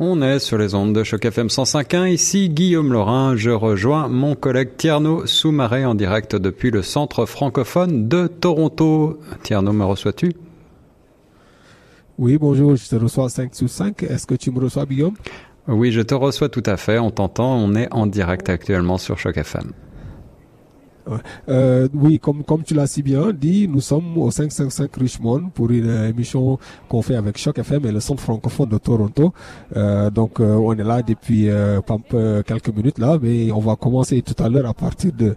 On est sur les ondes de Choc FM 105.1. Ici Guillaume Laurin. Je rejoins mon collègue Tierno Soumaré en direct depuis le centre francophone de Toronto. Tierno, me reçois-tu? Oui, bonjour, je te reçois 5 sous 5. Est-ce que tu me reçois, Guillaume? Oui, je te reçois tout à fait. On t'entend. On est en direct actuellement sur Choc FM. Euh, oui, comme, comme tu l'as si bien dit, nous sommes au 555 Richmond pour une émission qu'on fait avec Choc FM et le Centre francophone de Toronto. Euh, donc, euh, on est là depuis euh, quelques minutes là, mais on va commencer tout à l'heure à partir de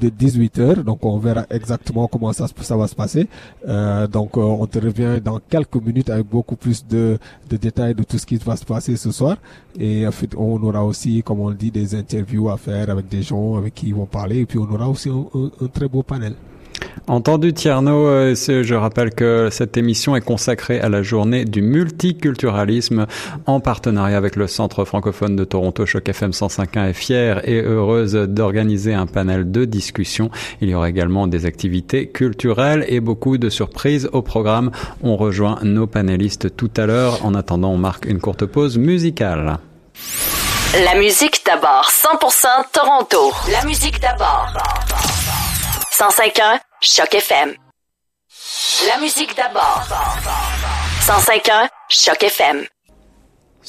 de 18h. Donc on verra exactement comment ça, ça va se passer. Euh, donc euh, on te revient dans quelques minutes avec beaucoup plus de, de détails de tout ce qui va se passer ce soir. Et on aura aussi, comme on le dit, des interviews à faire avec des gens avec qui ils vont parler. Et puis on aura aussi un très beau panel. Entendu Tierno, euh, je rappelle que cette émission est consacrée à la journée du multiculturalisme en partenariat avec le Centre francophone de Toronto. Choc FM 105.1 est fière et heureuse d'organiser un panel de discussion. Il y aura également des activités culturelles et beaucoup de surprises au programme. On rejoint nos panélistes tout à l'heure. En attendant, on marque une courte pause musicale. La musique d'abord, 100% Toronto. La musique d'abord. 105.1 Choc FM. La musique d'abord. 105.1 Choc FM.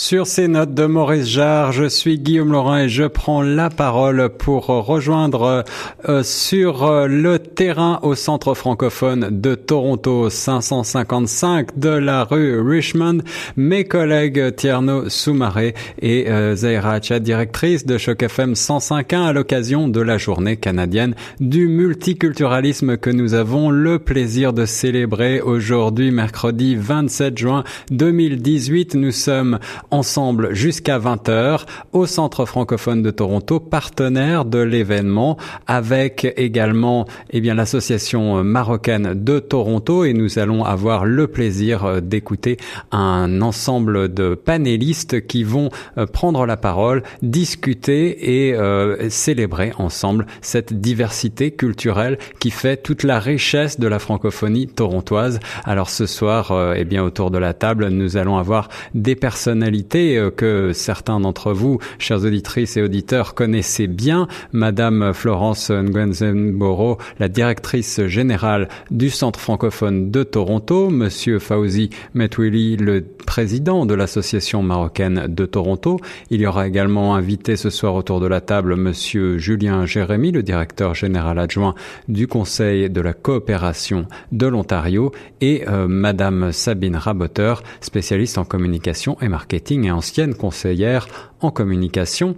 Sur ces notes de Maurice Jarre, je suis Guillaume Laurent et je prends la parole pour rejoindre euh, sur euh, le terrain au centre francophone de Toronto 555 de la rue Richmond mes collègues Tierno Soumaré et euh, Zaira directrice de Choc FM 105.1 à l'occasion de la journée canadienne du multiculturalisme que nous avons le plaisir de célébrer aujourd'hui mercredi 27 juin 2018. Nous sommes ensemble jusqu'à 20h au Centre francophone de Toronto, partenaire de l'événement, avec également eh bien l'association marocaine de Toronto et nous allons avoir le plaisir d'écouter un ensemble de panélistes qui vont euh, prendre la parole, discuter et euh, célébrer ensemble cette diversité culturelle qui fait toute la richesse de la francophonie torontoise. Alors ce soir, euh, eh bien autour de la table, nous allons avoir des personnalités euh, que certains d'entre vous, chers auditrices et auditeurs, connaissez bien, Madame Florence Nguenzenboro, la directrice générale du Centre francophone de Toronto, Monsieur Fauzi Metwili, le président de l'Association marocaine de Toronto. Il y aura également invité ce soir autour de la table Monsieur Julien Jérémy, le directeur général adjoint du Conseil de la coopération de l'Ontario, et euh, Madame Sabine Raboteur, spécialiste en communication et marketing et ancienne conseillère en communication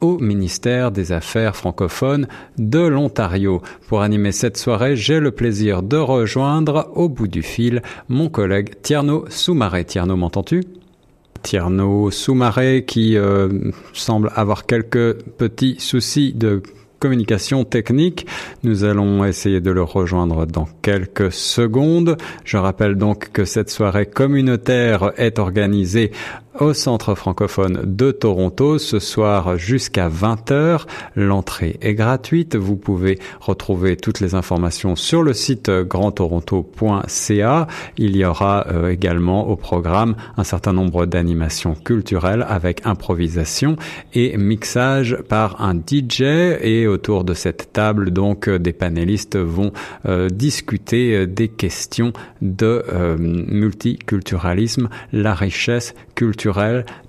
au ministère des Affaires francophones de l'Ontario. Pour animer cette soirée, j'ai le plaisir de rejoindre au bout du fil mon collègue Tierno Soumaré. Tierno, m'entends-tu? Tierno Soumaré qui euh, semble avoir quelques petits soucis de communication technique. Nous allons essayer de le rejoindre dans quelques secondes. Je rappelle donc que cette soirée communautaire est organisée au Centre francophone de Toronto ce soir jusqu'à 20h. L'entrée est gratuite. Vous pouvez retrouver toutes les informations sur le site grandtoronto.ca. Il y aura euh, également au programme un certain nombre d'animations culturelles avec improvisation et mixage par un DJ et autour de cette table donc euh, des panélistes vont euh, discuter des questions de multiculturalisme, la richesse culturelle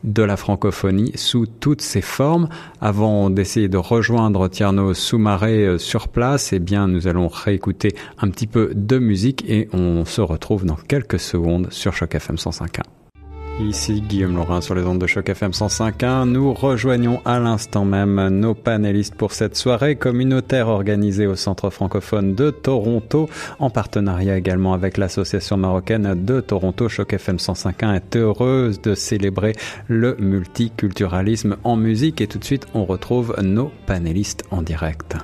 de la francophonie sous toutes ses formes. Avant d'essayer de rejoindre Tierno Soumaré euh, sur place, eh bien, nous allons réécouter un petit peu de musique et on se retrouve dans quelques secondes sur Choc FM 105.1. Ici Guillaume Laurin sur les ondes de choc FM 105.1. Nous rejoignons à l'instant même nos panélistes pour cette soirée communautaire organisée au Centre francophone de Toronto en partenariat également avec l'association marocaine de Toronto. Choc FM 105.1 est heureuse de célébrer le multiculturalisme en musique et tout de suite on retrouve nos panélistes en direct.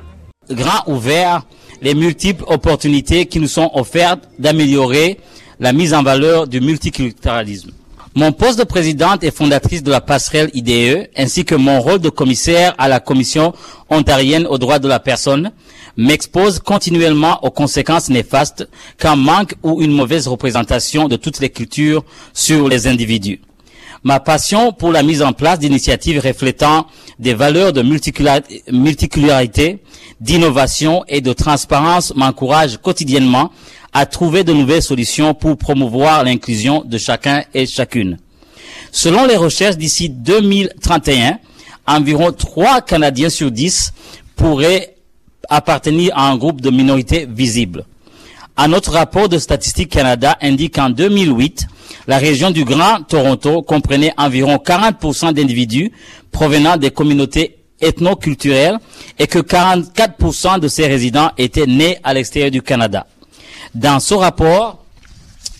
Grand ouvert les multiples opportunités qui nous sont offertes d'améliorer la mise en valeur du multiculturalisme. Mon poste de présidente et fondatrice de la passerelle IDE, ainsi que mon rôle de commissaire à la Commission ontarienne aux droits de la personne, m'expose continuellement aux conséquences néfastes qu'un manque ou une mauvaise représentation de toutes les cultures sur les individus. Ma passion pour la mise en place d'initiatives reflétant des valeurs de multicularité, d'innovation et de transparence m'encourage quotidiennement à trouver de nouvelles solutions pour promouvoir l'inclusion de chacun et chacune. Selon les recherches d'ici 2031, environ 3 Canadiens sur 10 pourraient appartenir à un groupe de minorités visibles. Un autre rapport de Statistique Canada indique qu'en 2008, la région du Grand Toronto comprenait environ 40% d'individus provenant des communautés ethno-culturelles et que 44% de ces résidents étaient nés à l'extérieur du Canada. Dans ce rapport,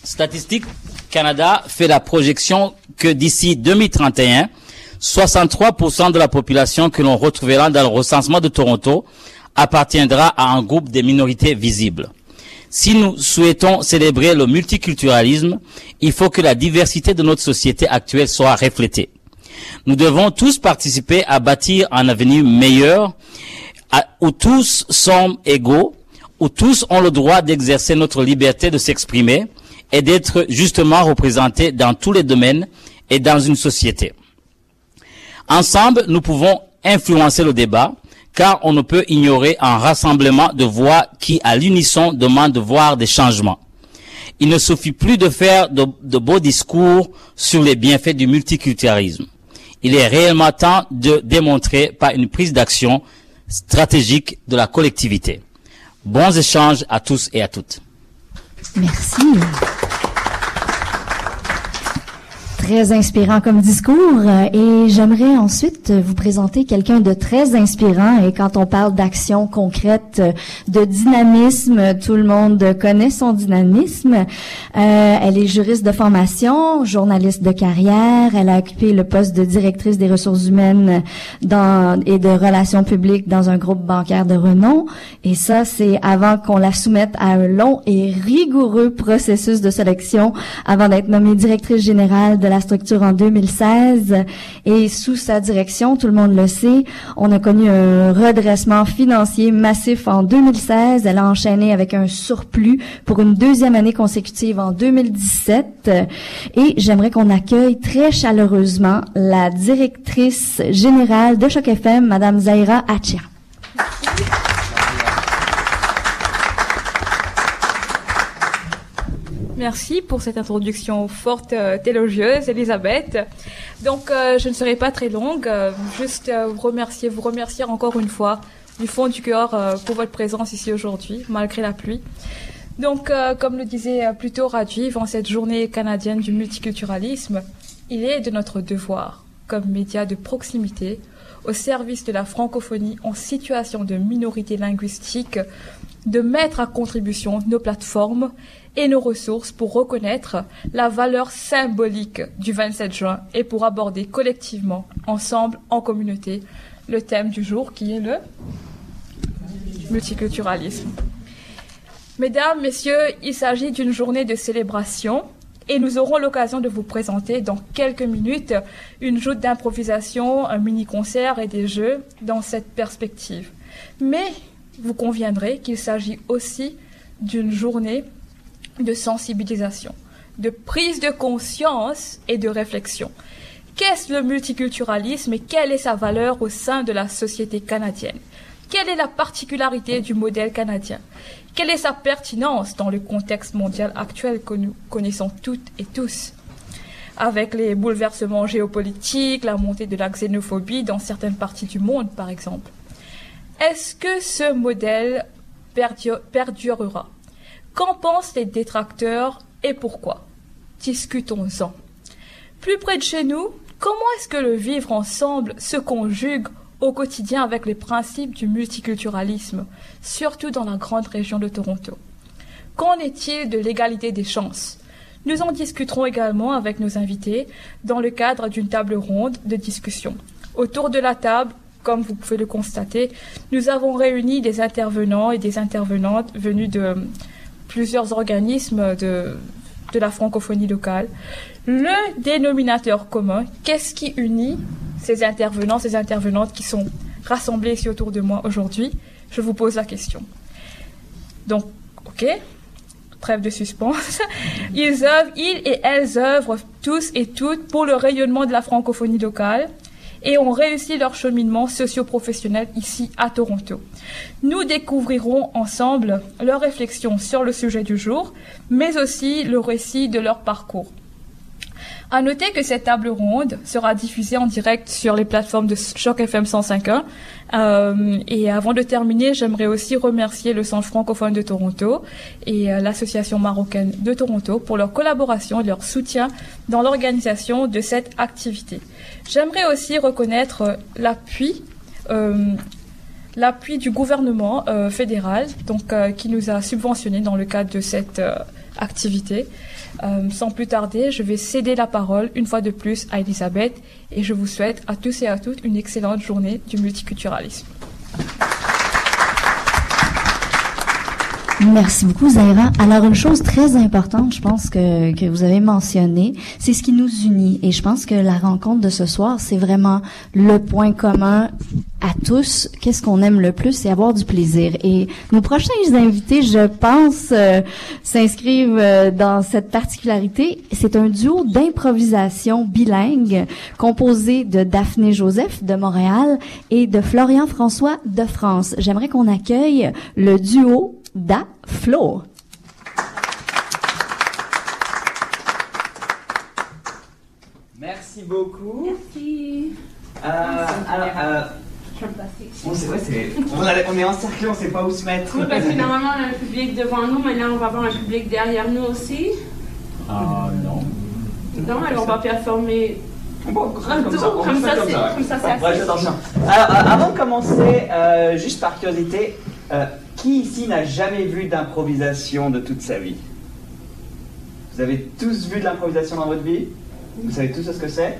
Statistique Canada fait la projection que d'ici 2031, 63% de la population que l'on retrouvera dans le recensement de Toronto appartiendra à un groupe des minorités visibles. Si nous souhaitons célébrer le multiculturalisme, il faut que la diversité de notre société actuelle soit reflétée. Nous devons tous participer à bâtir un avenir meilleur où tous sont égaux, où tous ont le droit d'exercer notre liberté de s'exprimer et d'être justement représentés dans tous les domaines et dans une société. Ensemble, nous pouvons influencer le débat, car on ne peut ignorer un rassemblement de voix qui, à l'unisson, demande de voir des changements. Il ne suffit plus de faire de, beaux discours sur les bienfaits du multiculturalisme. Il est réellement temps de démontrer par une prise d'action stratégique de la collectivité. Bons échanges à tous et à toutes. Merci très inspirant comme discours euh, et j'aimerais ensuite vous présenter quelqu'un de très inspirant et quand on parle d'action concrète, euh, de dynamisme, tout le monde connaît son dynamisme. Euh, elle est juriste de formation, journaliste de carrière, elle a occupé le poste de directrice des ressources humaines dans, et de relations publiques dans un groupe bancaire de renom et ça c'est avant qu'on la soumette à un long et rigoureux processus de sélection avant d'être nommée directrice générale de la structure en 2016 et sous sa direction, tout le monde le sait, on a connu un redressement financier massif en 2016. Elle a enchaîné avec un surplus pour une deuxième année consécutive en 2017 et j'aimerais qu'on accueille très chaleureusement la directrice générale de Choc FM, Madame Zaira Achia. Merci pour cette introduction forte, euh, élogieuse, Elisabeth. Donc, euh, je ne serai pas très longue. Euh, juste vous remercier, vous remercier encore une fois du fond du cœur pour votre présence ici aujourd'hui, malgré la pluie. Donc, comme le disait plutôt Rajiv, en cette journée canadienne du multiculturalisme, il est de notre devoir, comme média de proximité, au service de la francophonie en situation de minorité linguistique, de mettre à contribution nos plateformes et nos ressources pour reconnaître la valeur symbolique du 27 juin et pour aborder collectivement, ensemble, en communauté, le thème du jour qui est le multiculturalisme. Mesdames, Messieurs, il s'agit d'une journée de célébration et nous aurons l'occasion de vous présenter dans quelques minutes une joute d'improvisation, un mini-concert et des jeux dans cette perspective. Mais vous conviendrez qu'il s'agit aussi d'une journée de sensibilisation, de prise de conscience et de réflexion. Qu'est-ce le multiculturalisme et quelle est sa valeur au sein de la société canadienne? Quelle est la particularité du modèle canadien? Quelle est sa pertinence dans le contexte mondial actuel que nous connaissons toutes et tous? Avec les bouleversements géopolitiques, la montée de la xénophobie dans certaines parties du monde, par exemple. Est-ce que ce modèle perdurera? Qu'en pensent les détracteurs et pourquoi? Discutons-en. Plus près de chez nous, comment est-ce que le vivre ensemble se conjugue au quotidien avec les principes du multiculturalisme, surtout dans la grande région de Toronto? Qu'en est-il de l'égalité des chances? Nous en discuterons également avec nos invités dans le cadre d'une table ronde de discussion. Autour de la table, comme vous pouvez le constater, nous avons réuni des intervenants et des intervenantes venus de plusieurs organismes de, la francophonie locale. Le dénominateur commun, qu'est-ce qui unit ces intervenants, ces intervenantes qui sont rassemblés ici autour de moi aujourd'hui? Je vous pose la question. Donc, ok, trêve de suspense. Ils œuvrent, ils et elles œuvrent tous et toutes pour le rayonnement de la francophonie locale et ont réussi leur cheminement socio-professionnel ici à Toronto. Nous découvrirons ensemble leurs réflexions sur le sujet du jour, mais aussi le récit de leur parcours. À noter que cette table ronde sera diffusée en direct sur les plateformes de Choc FM 105.1. Euh, et avant de terminer, j'aimerais aussi remercier le Centre francophone de Toronto et euh, l'Association marocaine de Toronto pour leur collaboration et leur soutien dans l'organisation de cette activité. J'aimerais aussi reconnaître euh, l'appui euh, l'appui du gouvernement euh, fédéral donc qui nous a subventionnés dans le cadre de cette activité. Sans plus tarder, je vais céder la parole une fois de plus à Elisabeth et je vous souhaite à tous et à toutes une excellente journée du multiculturalisme. Merci beaucoup, Zaira. Alors, une chose très importante, je pense que, que vous avez mentionné, c'est ce qui nous unit. Et je pense que la rencontre de ce soir, c'est vraiment le point commun à tous. Qu'est-ce qu'on aime le plus, c'est avoir du plaisir. Et nos prochains invités, je pense, euh, s'inscrivent euh, dans cette particularité. C'est un duo d'improvisation bilingue composé de Daphné Joseph de Montréal et de Florian François de France. J'aimerais qu'on accueille le duo Da Flo. Merci beaucoup. Merci. Euh, alors, euh, on, sait- ouais, c'est- on, a- on est encerclé, on sait pas où se mettre. Oui, parce que normalement, on a un public devant nous, mais là, on va avoir un public derrière nous aussi. Ah non. Non, alors on va performer. Bon, Un tour, comme ça, c'est- comme ça, Ouais, assez. Alors, euh, avant de commencer, euh, juste par curiosité, euh, qui ici n'a jamais vu d'improvisation de toute sa vie? Vous avez tous vu de l'improvisation dans votre vie? Vous savez tous ce que c'est?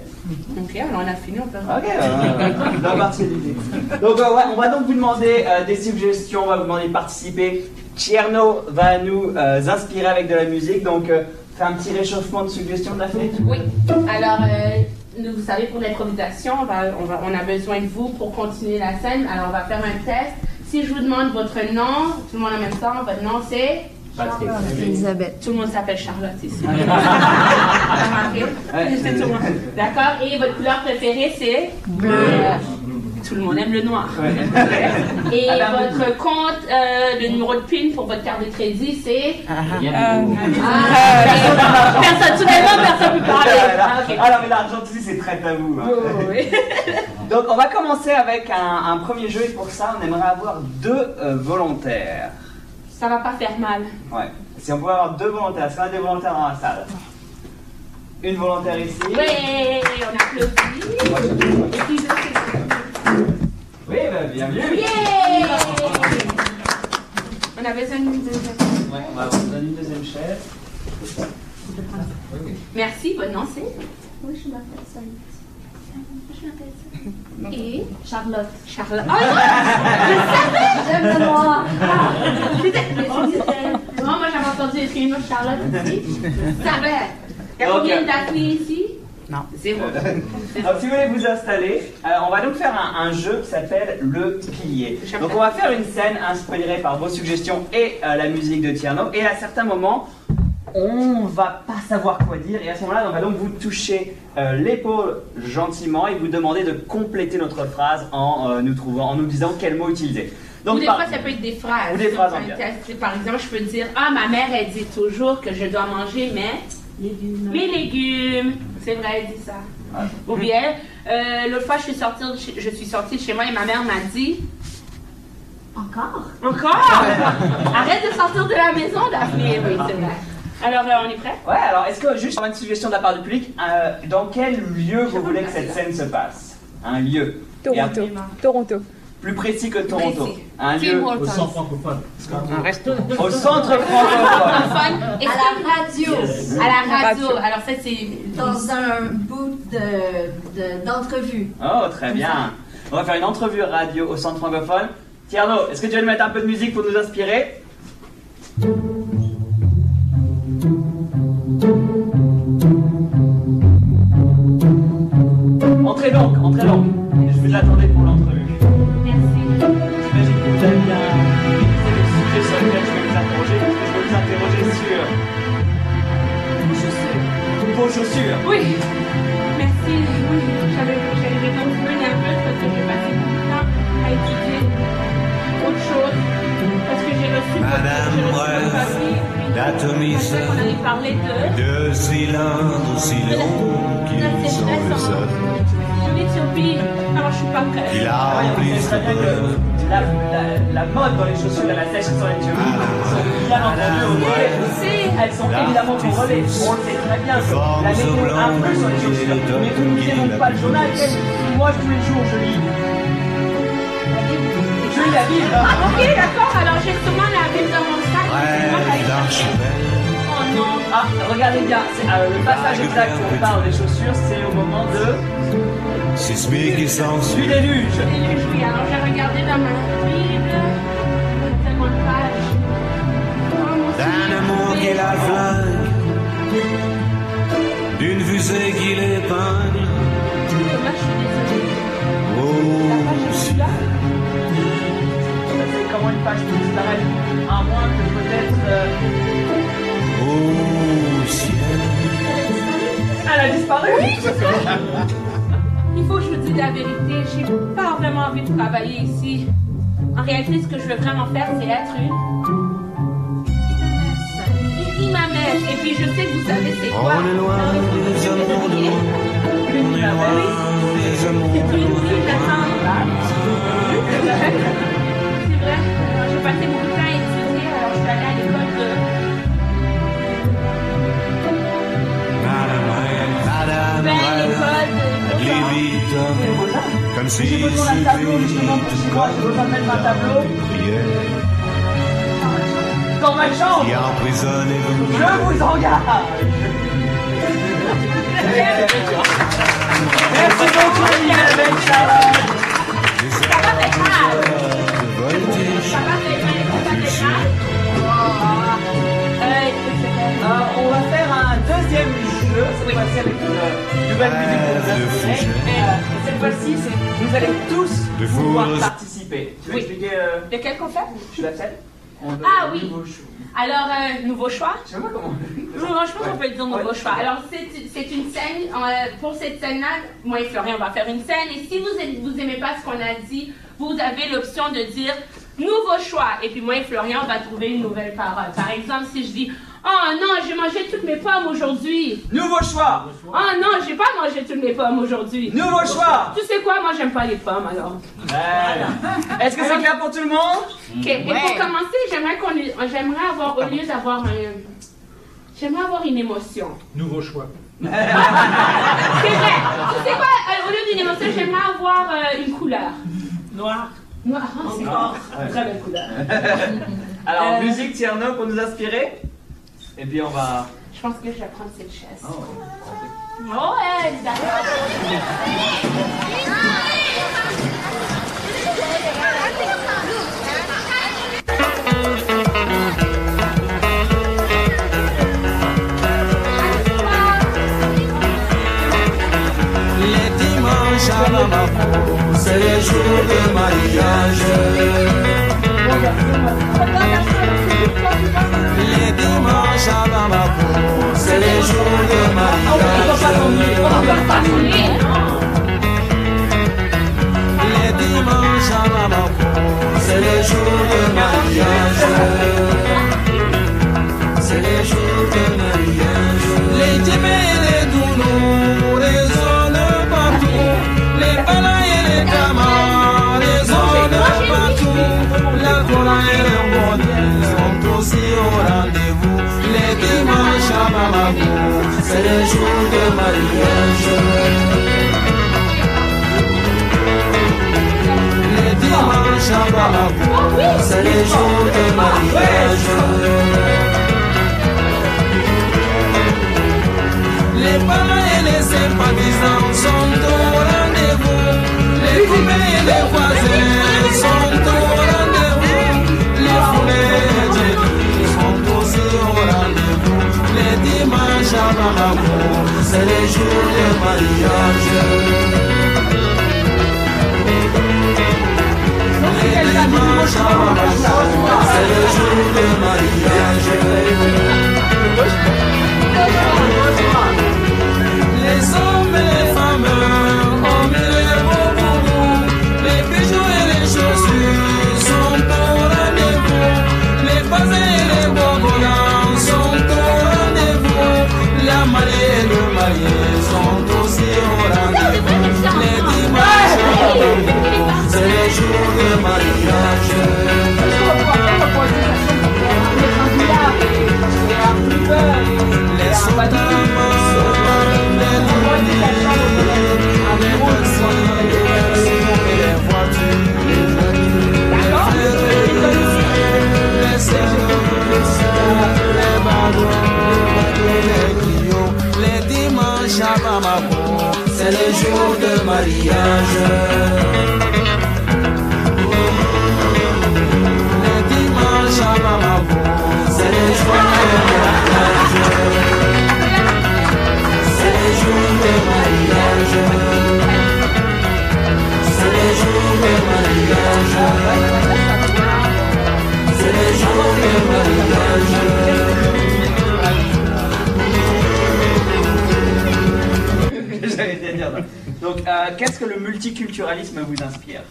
Ok, alors on a fini, on peut. Ok, dans partie l'idée. Donc euh, on va donc vous demander euh, des suggestions, on va vous demander de participer. Tierno va nous euh, inspirer avec de la musique, donc euh, fais un petit réchauffement de suggestions de la fête. Oui. Alors, vous savez, pour l'improvisation, on, va, on, va, on a besoin de vous pour continuer la scène. Alors, on va faire un test. Si je vous demande votre nom, tout le monde en même temps, votre nom c'est Elisabeth. Tout le monde s'appelle Charlotte ici. D'accord? Et votre couleur préférée c'est? Bleu. Tout le monde aime le noir. Et votre compte, euh, le numéro de PIN pour votre carte de crédit, c'est. Ah, personne, tout le monde, personne ne peut parler. Ah, ok. Alors mais l'argent ici c'est très à vous. hein. Oui. Donc on va commencer avec un, un premier jeu et pour ça on aimerait avoir deux euh, volontaires. Ça va pas faire mal. Ouais. Si on pouvait avoir deux volontaires, est-ce qu'on a des volontaires dans la salle Une volontaire ici. Oui, on applaudit. Et puis, Oui, bah, bienvenue. Yeah! On a besoin d'une deuxième. Ouais, on va vous donner une deuxième chaise. Merci, nom c'est Oui, je m'appelle ça. Je m'appelle ça. Et Charlotte. Charlotte. Ah, J'aime le noir. non, moi j'avais entendu écrire une autre Charlotte ici. Ça va. Il y a Ok. combien d'athlètes ici? Non, zéro. Alors, si vous voulez vous installer, euh, on va donc faire un, un jeu qui s'appelle le pilier. Donc, on va faire une scène inspirée par vos suggestions et euh, la musique de Tierno. Et à certains moments, on va pas savoir quoi dire. Et à ce moment-là, on va donc vous toucher euh, l'épaule gentiment et vous demander de compléter notre phrase en euh, nous trouvant, en nous disant quel mot utiliser. Ou des par- fois, ça peut être des phrases. Ou des phrases en Par exemple, je peux dire Ah, ma mère, elle dit toujours que je dois manger mes légumes. Mes légumes. C'est vrai, elle dit ça. Ou bien, euh, l'autre fois, je suis, sortie de chez, je suis sortie de chez moi et ma mère m'a dit Encore? Encore? Arrête de sortir de la maison, Daphné. Oui, c'est vrai. Alors, euh, on est prêt Ouais, alors est-ce que juste une suggestion de la part du public, euh, dans quel lieu vous voulez que cette scène se passe? Un lieu. Toronto. Toronto. Plus précis que Toronto. Précis. Un lieu Hortons. Un resto. au centre francophone. À la radio. à la radio. Alors, ça, c'est. Dans un bout de, de- d'entrevue. Oh, très bien. On va faire une entrevue radio au centre francophone. Tierno, est-ce que tu vas nous mettre un peu de musique pour nous inspirer? Entrez donc, entrez donc. Je vous attendais pour interroger, je vais vous interroger sur vos chaussures. Oui, merci. Oui, j'avais peu nerveuse parce que j'ai passé beaucoup de temps à étudier autre chose. Parce que j'ai reçu votre Madame j'ai reçu votre Bref, papier. puis l'atomisme je pensais qu'on allait parler de... de cylindres aussi longs qu'ils sont le sol. Il a oui, on la, la, la mode dans les chaussures et la sèche sur les cheveux sont bien entendu au relais. Elles sont évidemment au relais. On le sait très bien que la météo influe sur les chaussures. Mais vous ne lisez donc pas le journal. Moi, tous les jours, je lis. Je lis la Bible. Ah, ok, d'accord. Alors, j'ai sûrement la Bible dans mon sac. C'est moi Oh. Ah, regardez bien. c'est, euh, le passage exact où on parle des chaussures, c'est au moment de, Sismique qui du s'ensuit. déluge. Déluge, oui. Alors, j'ai regardé dans ma Bible. Tellement de pages. Oh, mon D'un Dieu. amour qui la flingue. D'une fusée qui suis désolée. La Oh, page est ciel. là. C'est comment une page peut disparaître À moins que peut-être. euh, Oh, ciel. Elle a disparu? Il faut que je vous dise la vérité. J'ai pas vraiment envie de travailler ici. En réalité, ce que je veux vraiment faire, c'est être une imamesse. Et puis, je sais que vous savez c'est quoi? On est loin des amours de. On est loin des amours C'est de. C'est vrai. J'ai passé beaucoup de temps à étudier. Alors, je suis allée à l'école de... Léviton, comme si tableau justement pour j'ai besoin de mettre un tableau dans ma chambre. Je vous engage Merci beaucoup, Charlotte Ça va faire Ça va faire On va faire un deuxième jeu, cette fois-ci avec une nouvelle musique nous de. Euh, Cette fois-ci, c'est- vous allez tous De pouvoir participer. Tu veux Oui. expliquer euh, De quel qu'on fait Je l'appelle On donne Ah oui. nouveau choix. Alors, euh, nouveau choix Je sais pas comment. Non, je pense qu'on peut le dire nouveau Ouais. choix. Alors, c'est une scène, euh, pour cette scène-là, moi et Florian, on va faire une scène. Et si vous aimez, vous aimez pas ce qu'on a dit, vous avez l'option de dire nouveau choix. Et puis moi et Florian, on va trouver une nouvelle parole. Par exemple, si je dis Oh non, j'ai mangé toutes mes pommes aujourd'hui. Nouveau choix Oh non, j'ai pas mangé toutes mes pommes aujourd'hui. Nouveau choix Tu sais quoi, moi j'aime pas les pommes alors. Voilà. Est-ce que c'est clair pour tout le monde? Ok, Et pour commencer, j'aimerais qu'on, j'aimerais avoir au lieu d'avoir un, j'aimerais avoir une émotion. Nouveau choix. C'est vrai. Tu sais quoi, euh, au lieu d'une émotion, j'aimerais avoir euh, une couleur. Noir. Noir. C'est fort. Très belle couleur. Alors, Euh. musique Tierno pour nous inspirer. Et puis on va. Je pense que je vais prendre cette chaise. Oh. Oh, ouais, d'accord. Les dimanches à Bamako, c'est les jours de mariage. Les dimanches à Bamako, c'est les jours c'est les jours de mariage. Les dimanches à Bamako, c'est les jours de mariage. Les parents et les sympathisants sont au rendez-vous. Les copains et les voisins sont au rendez-vous. dimanche à Manamou, c'est les jours de mariage. Les dimanches à Manamou, c'est les jours de mariage. Les hommes et les femmes. foyers sont. Les dimanches les de mariage. Les jour de mariage. Les dimanches à Mamabou, c'est les jours de mariage. C'est les jours de mariage. que le multiculturalisme vous inspire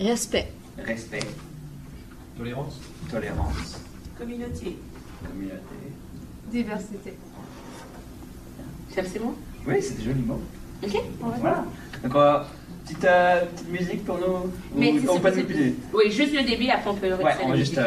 Respect. Respect. Tolérance. Tolérance. Communauté. Communauté. Diversité. C'est bon Oui, c'est des jolis mots. Ok, Voilà. Donc, petite, euh, petite, musique pour nous. Mais ou, on peut pas Oui, juste le début, après on peut le Ouais, on va juste.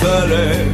fallait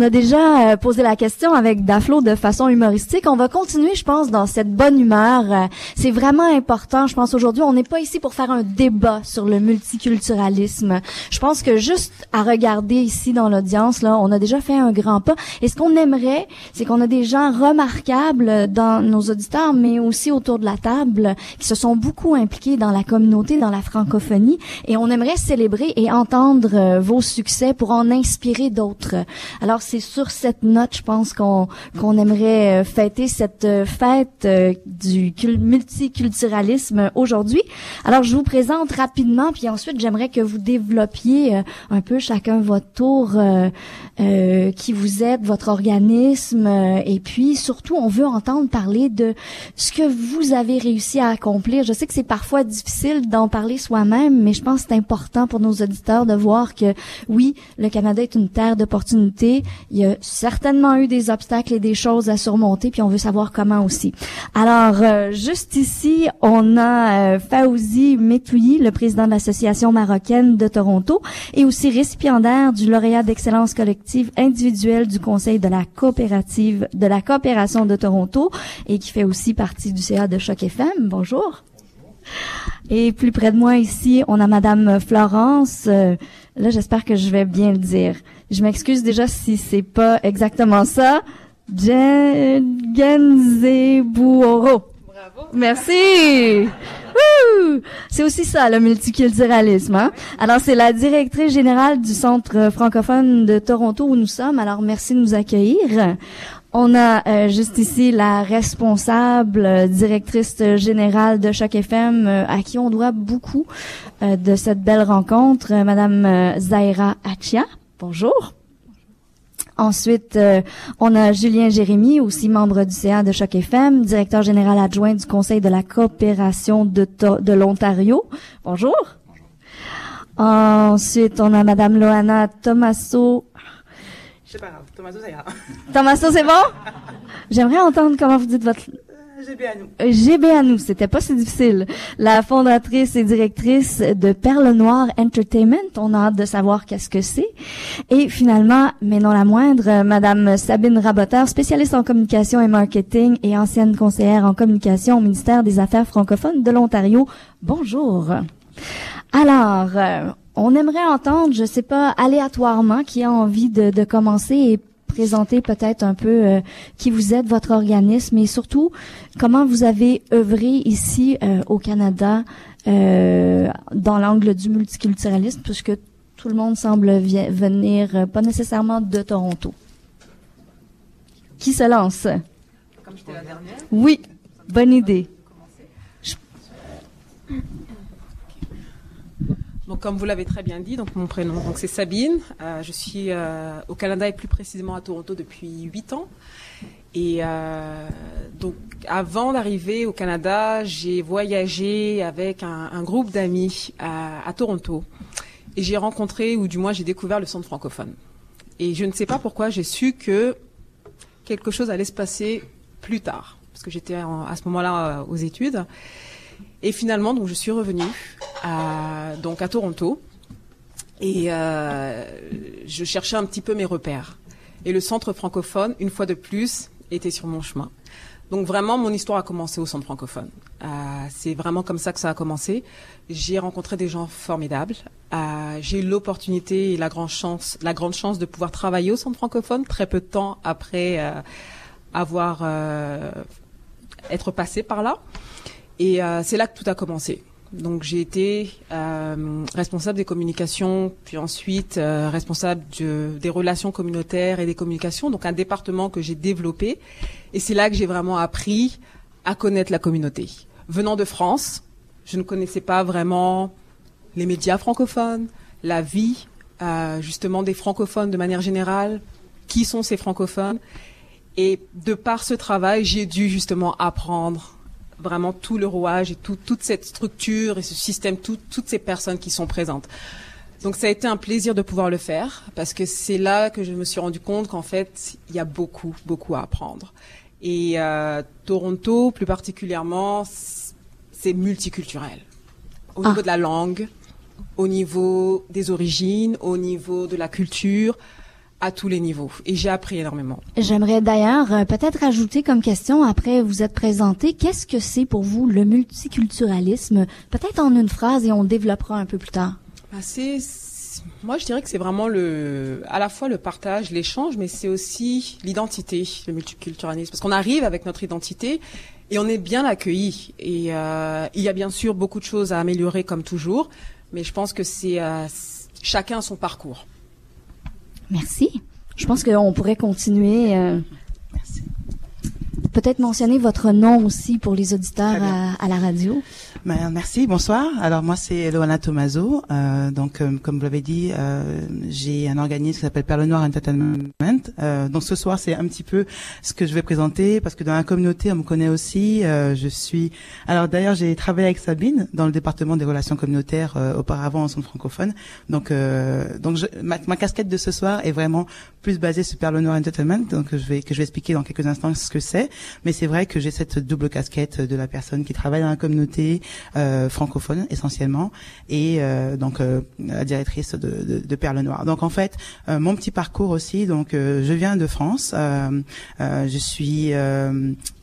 on a déjà euh, posé la question avec Daflo de façon humoristique. On va continuer, je pense, dans cette bonne humeur. Euh, C'est vraiment important, je pense, aujourd'hui. On n'est pas ici pour faire un débat sur le multiculturalisme. Je pense que juste à regarder ici dans l'audience, là, on a déjà fait un grand pas. Et ce qu'on aimerait, c'est qu'on a des gens remarquables dans nos auditeurs, mais aussi autour de la table, qui se sont beaucoup impliqués dans la communauté, dans la francophonie. Et on aimerait célébrer et entendre euh, vos succès pour en inspirer d'autres. Alors c'est sur cette note, je pense qu'on qu'on aimerait euh, fêter cette euh, fête euh, du cul- multiculturalisme aujourd'hui. Alors je vous présente rapidement, puis ensuite j'aimerais que vous développiez un peu chacun votre tour qui vous êtes, votre organisme, et puis surtout on veut entendre parler de ce que vous avez réussi à accomplir. Je sais que c'est parfois difficile d'en parler soi-même, mais je pense que c'est important pour nos auditeurs de voir que oui, le Canada est une terre d'opportunités. Il y a certainement eu des obstacles et des choses à surmonter, puis on veut savoir comment aussi. Alors, euh, juste ici, on a euh, Faouzi Metouyi, le président de l'Association marocaine de Toronto, et aussi récipiendaire du lauréat d'excellence collective individuelle du Conseil de la coopérative de la coopération de Toronto, et qui fait aussi partie du CA de Choc FM. Bonjour. Et plus près de moi ici, on a Madame Florence. euh, là, j'espère que je vais bien le dire. Je m'excuse déjà si c'est pas exactement ça. Genzebouoro. Bravo. Merci. C'est aussi ça, le multiculturalisme. Hein? Alors, c'est la directrice générale du Centre francophone de Toronto où nous sommes. Alors, merci de nous accueillir. On a euh, juste ici la responsable euh, directrice générale de Choc FM euh, à qui on doit beaucoup euh, de cette belle rencontre, Madame Zaira Achia. Bonjour. Ensuite, euh, on a Julien Jérémy, aussi membre du CA de Choc FM, directeur général adjoint du Conseil de la coopération de, l'Ontario. Bonjour. Ensuite, on a Madame Loana Tomasso. C'est pas grave, Thomas ça ira. Tomasso, c'est bon? J'aimerais entendre comment vous dites votre... GB à nous, c'était pas si difficile. La fondatrice et directrice de Perle Noire Entertainment, on a hâte de savoir qu'est-ce que c'est. Et finalement, mais non la moindre, Madame Sabine Raboteur, spécialiste en communication et marketing et ancienne conseillère en communication au ministère des Affaires francophones de l'Ontario. Bonjour. Alors, euh, on aimerait entendre, je sais pas, aléatoirement, qui a envie de, de commencer et présenter peut-être un peu euh, qui vous êtes, votre organisme, et surtout comment vous avez œuvré ici euh, au Canada euh, dans l'angle du multiculturalisme, puisque tout le monde semble venir pas nécessairement de Toronto. Qui se lance? Comme j'étais la dernière. Oui, bonne idée. Donc, comme vous l'avez très bien dit, donc mon prénom, donc c'est Sabine. Euh, je suis euh, au Canada et plus précisément à Toronto depuis 8 ans. Et euh, donc, avant d'arriver au Canada, j'ai voyagé avec un, groupe d'amis à, à Toronto. Et j'ai rencontré, ou du moins j'ai découvert le centre francophone. Et je ne sais pas pourquoi, j'ai su que quelque chose allait se passer plus tard. Parce que j'étais à ce moment-là aux études. Et finalement, donc, je suis revenue à, donc à Toronto et euh, je cherchais un petit peu mes repères. Et le centre francophone, une fois de plus, était sur mon chemin. Donc vraiment, mon histoire a commencé au centre francophone. Euh, c'est vraiment comme ça que ça a commencé. J'ai rencontré des gens formidables. Euh, j'ai eu l'opportunité et la grande chance, la grande chance de pouvoir travailler au centre francophone très peu de temps après euh, avoir euh, être passé par là. Et euh, c'est là que tout a commencé. Donc j'ai été euh, responsable des communications, puis ensuite euh, responsable de- des relations communautaires et des communications, donc un département que j'ai développé. Et c'est là que j'ai vraiment appris à connaître la communauté. Venant de France, je ne connaissais pas vraiment les médias francophones, la vie justement des francophones de manière générale, qui sont ces francophones? Et de par ce travail, j'ai dû justement apprendre vraiment tout le rouage et tout- toute cette structure et ce système, tout- toutes ces personnes qui sont présentes. Donc ça a été un plaisir de pouvoir le faire parce que c'est là que je me suis rendu compte qu'en fait il y a beaucoup beaucoup à apprendre. Et euh, Toronto plus particulièrement c'est multiculturel au niveau de la langue, au niveau des origines, au niveau de la culture, à tous les niveaux. Et j'ai appris énormément. J'aimerais d'ailleurs euh, peut-être ajouter comme question, après vous êtes présenté, qu'est-ce que c'est pour vous le multiculturalisme? Peut-être en une phrase et on développera un peu plus tard. Bah, c'est, moi, je dirais que c'est vraiment le, à la fois le partage, l'échange, mais c'est aussi l'identité, le multiculturalisme, parce qu'on arrive avec notre identité et on est bien accueilli. Et euh, il y a bien sûr beaucoup de choses à améliorer comme toujours, mais je pense que c'est euh, chacun son parcours. Merci. Je pense qu'on pourrait continuer. euh, Peut-être mentionner votre nom aussi pour les auditeurs à, à la radio. Ben, merci, bonsoir. Alors moi c'est Loana Tomaso. Euh, donc euh, comme vous l'avez dit, euh, j'ai un organisme qui s'appelle Perle Noire Entertainment. Euh, donc ce soir c'est un petit peu ce que je vais présenter parce que dans la communauté on me connaît aussi. Euh, je suis. Alors d'ailleurs j'ai travaillé avec Sabine dans le département des relations communautaires euh, auparavant en centre francophone. Donc euh, donc je, ma, ma casquette de ce soir est vraiment plus basée sur Perle Noire Entertainment. Donc je vais que je vais expliquer dans quelques instants ce que c'est. Mais c'est vrai que j'ai cette double casquette de la personne qui travaille dans la communauté euh, francophone essentiellement et euh, donc euh, la directrice de, de, de Perle Noire. Donc en fait, euh, mon petit parcours aussi. Donc euh, je viens de France. Euh, je suis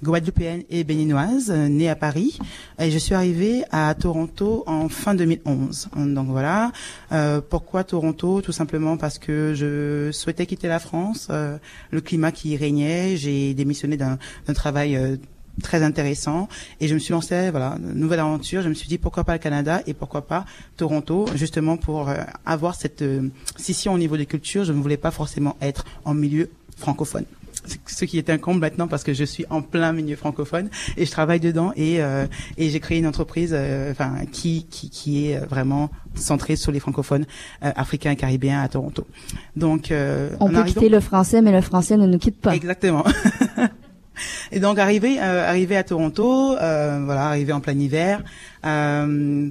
guadeloupéenne et béninoise, née à Paris et je suis arrivée à Toronto en fin 2011. Donc voilà. Pourquoi Toronto? Tout simplement parce que je souhaitais quitter la France. le climat qui y régnait. J'ai démissionné d'un d'un travail euh, très intéressant. Et je me suis lancé voilà une nouvelle aventure. Je me suis dit pourquoi pas le Canada et pourquoi pas Toronto justement pour euh, avoir cette euh, scission au niveau des cultures. Je ne voulais pas forcément être en milieu francophone. Ce qui est un comble maintenant parce que je suis en plein milieu francophone et je travaille dedans et euh, et j'ai créé une entreprise euh, enfin qui qui qui est vraiment centrée sur les francophones euh, africains et caribéens à Toronto. Donc euh, On en peut arrivant- quitter le français, mais le français ne nous quitte pas. Exactement. Et donc arrivé euh, à Toronto, euh, voilà, arrivé en plein hiver, euh,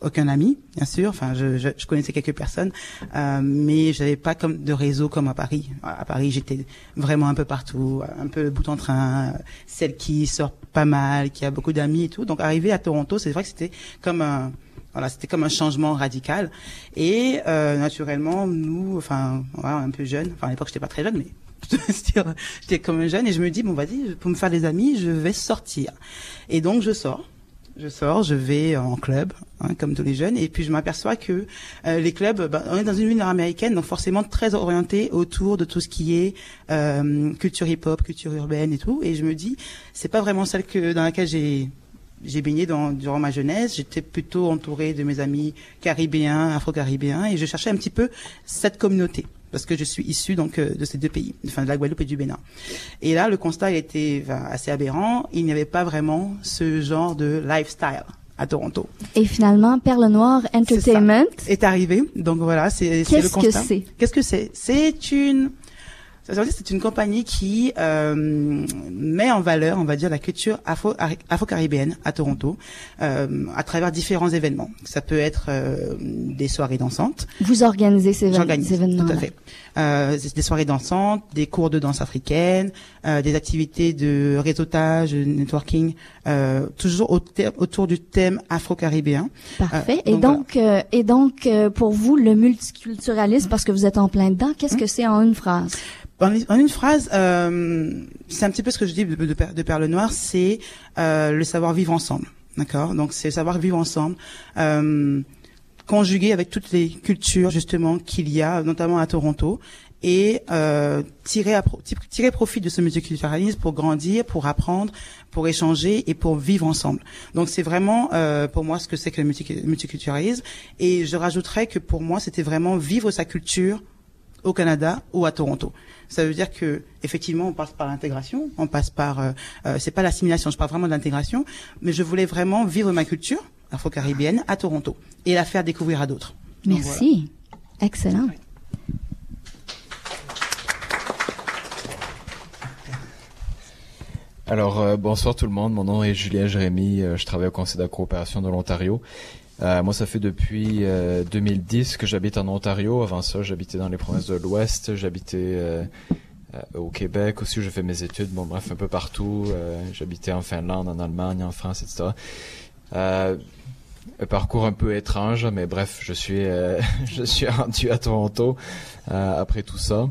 aucun ami, bien sûr. Enfin, je, je, je connaissais quelques personnes, euh, mais j'avais pas comme de réseau comme à Paris. À Paris, j'étais vraiment un peu partout, un peu bout en train, euh, celle qui sort pas mal, qui a beaucoup d'amis et tout. Donc arrivé à Toronto, c'est vrai que c'était comme un voilà, c'était comme un changement radical. Et naturellement, nous, enfin, voilà, un peu jeunes. Enfin, à l'époque, j'étais pas très jeune, mais j'étais comme un jeune et je me dis bon vas-y pour me faire des amis je vais sortir. Et donc je sors. Je sors je vais en club hein, comme tous les jeunes. Et puis je m'aperçois que euh, les clubs ben, on est dans une ville nord-américaine donc forcément très orienté autour de tout ce qui est euh, culture hip-hop culture urbaine et tout. Et je me dis c'est pas vraiment celle que dans laquelle j'ai j'ai baigné dans, durant ma jeunesse, j'étais plutôt entourée de mes amis caribéens, afro-caribéens, et je cherchais un petit peu cette communauté parce que je suis issu donc euh, de ces deux pays, enfin de la Guadeloupe et du Bénin. Et là, le constat était enfin, assez aberrant. Il n'y avait pas vraiment ce genre de lifestyle à Toronto. Et finalement, Perle Noire Entertainment est arrivé. Donc voilà, c'est le Qu'est-ce que constat. c'est? Qu'est-ce que c'est? C'est une ça veut dire que c'est une compagnie qui euh, met en valeur, on va dire, la culture afro- afro-caribéenne à Toronto euh, à travers différents événements. Ça peut être euh, des soirées dansantes. Vous organisez ces, ces événements. tout à fait. Euh, des soirées dansantes, des cours de danse africaine, euh, des activités de réseautage, de networking, euh, toujours au autour du thème afro-caribéen. Parfait. Euh, et donc, euh, et donc, euh, pour vous, le multiculturalisme, parce que vous êtes en plein dedans, qu'est-ce Hum. que c'est en une phrase? En, une phrase, euh, c'est un petit peu ce que je dis de, de, Per- de Perle Noire, c'est euh, le savoir vivre ensemble. D'accord? Donc c'est le savoir vivre ensemble. Euh, conjugué avec toutes les cultures justement qu'il y a, notamment à Toronto, et euh, tirer, tirer profit de ce multiculturalisme pour grandir, pour apprendre, pour échanger et pour vivre ensemble. Donc c'est vraiment euh, pour moi ce que c'est que le multi- multiculturalisme. Et je rajouterais que pour moi c'était vraiment vivre sa culture au Canada ou à Toronto. Ça veut dire que effectivement on passe par l'intégration, on passe par euh, euh, c'est pas l'assimilation, je parle vraiment de l'intégration, mais je voulais vraiment vivre ma culture afro-caribéenne à Toronto et la faire découvrir à d'autres. Merci. Excellent. Alors, euh, bonsoir tout le monde. Mon nom est Julien Jérémy. Euh, je travaille au Conseil de la coopération de l'Ontario. Euh, moi, ça fait depuis 2010 que j'habite en Ontario. Avant ça, j'habitais dans les provinces de l'Ouest. J'habitais au Québec aussi. J'ai fait mes études. Bon, bref, un peu partout. j'habitais en Finlande, en Allemagne, en France, etc un parcours un peu étrange, mais bref, je suis je suis rendu à Toronto après tout ça.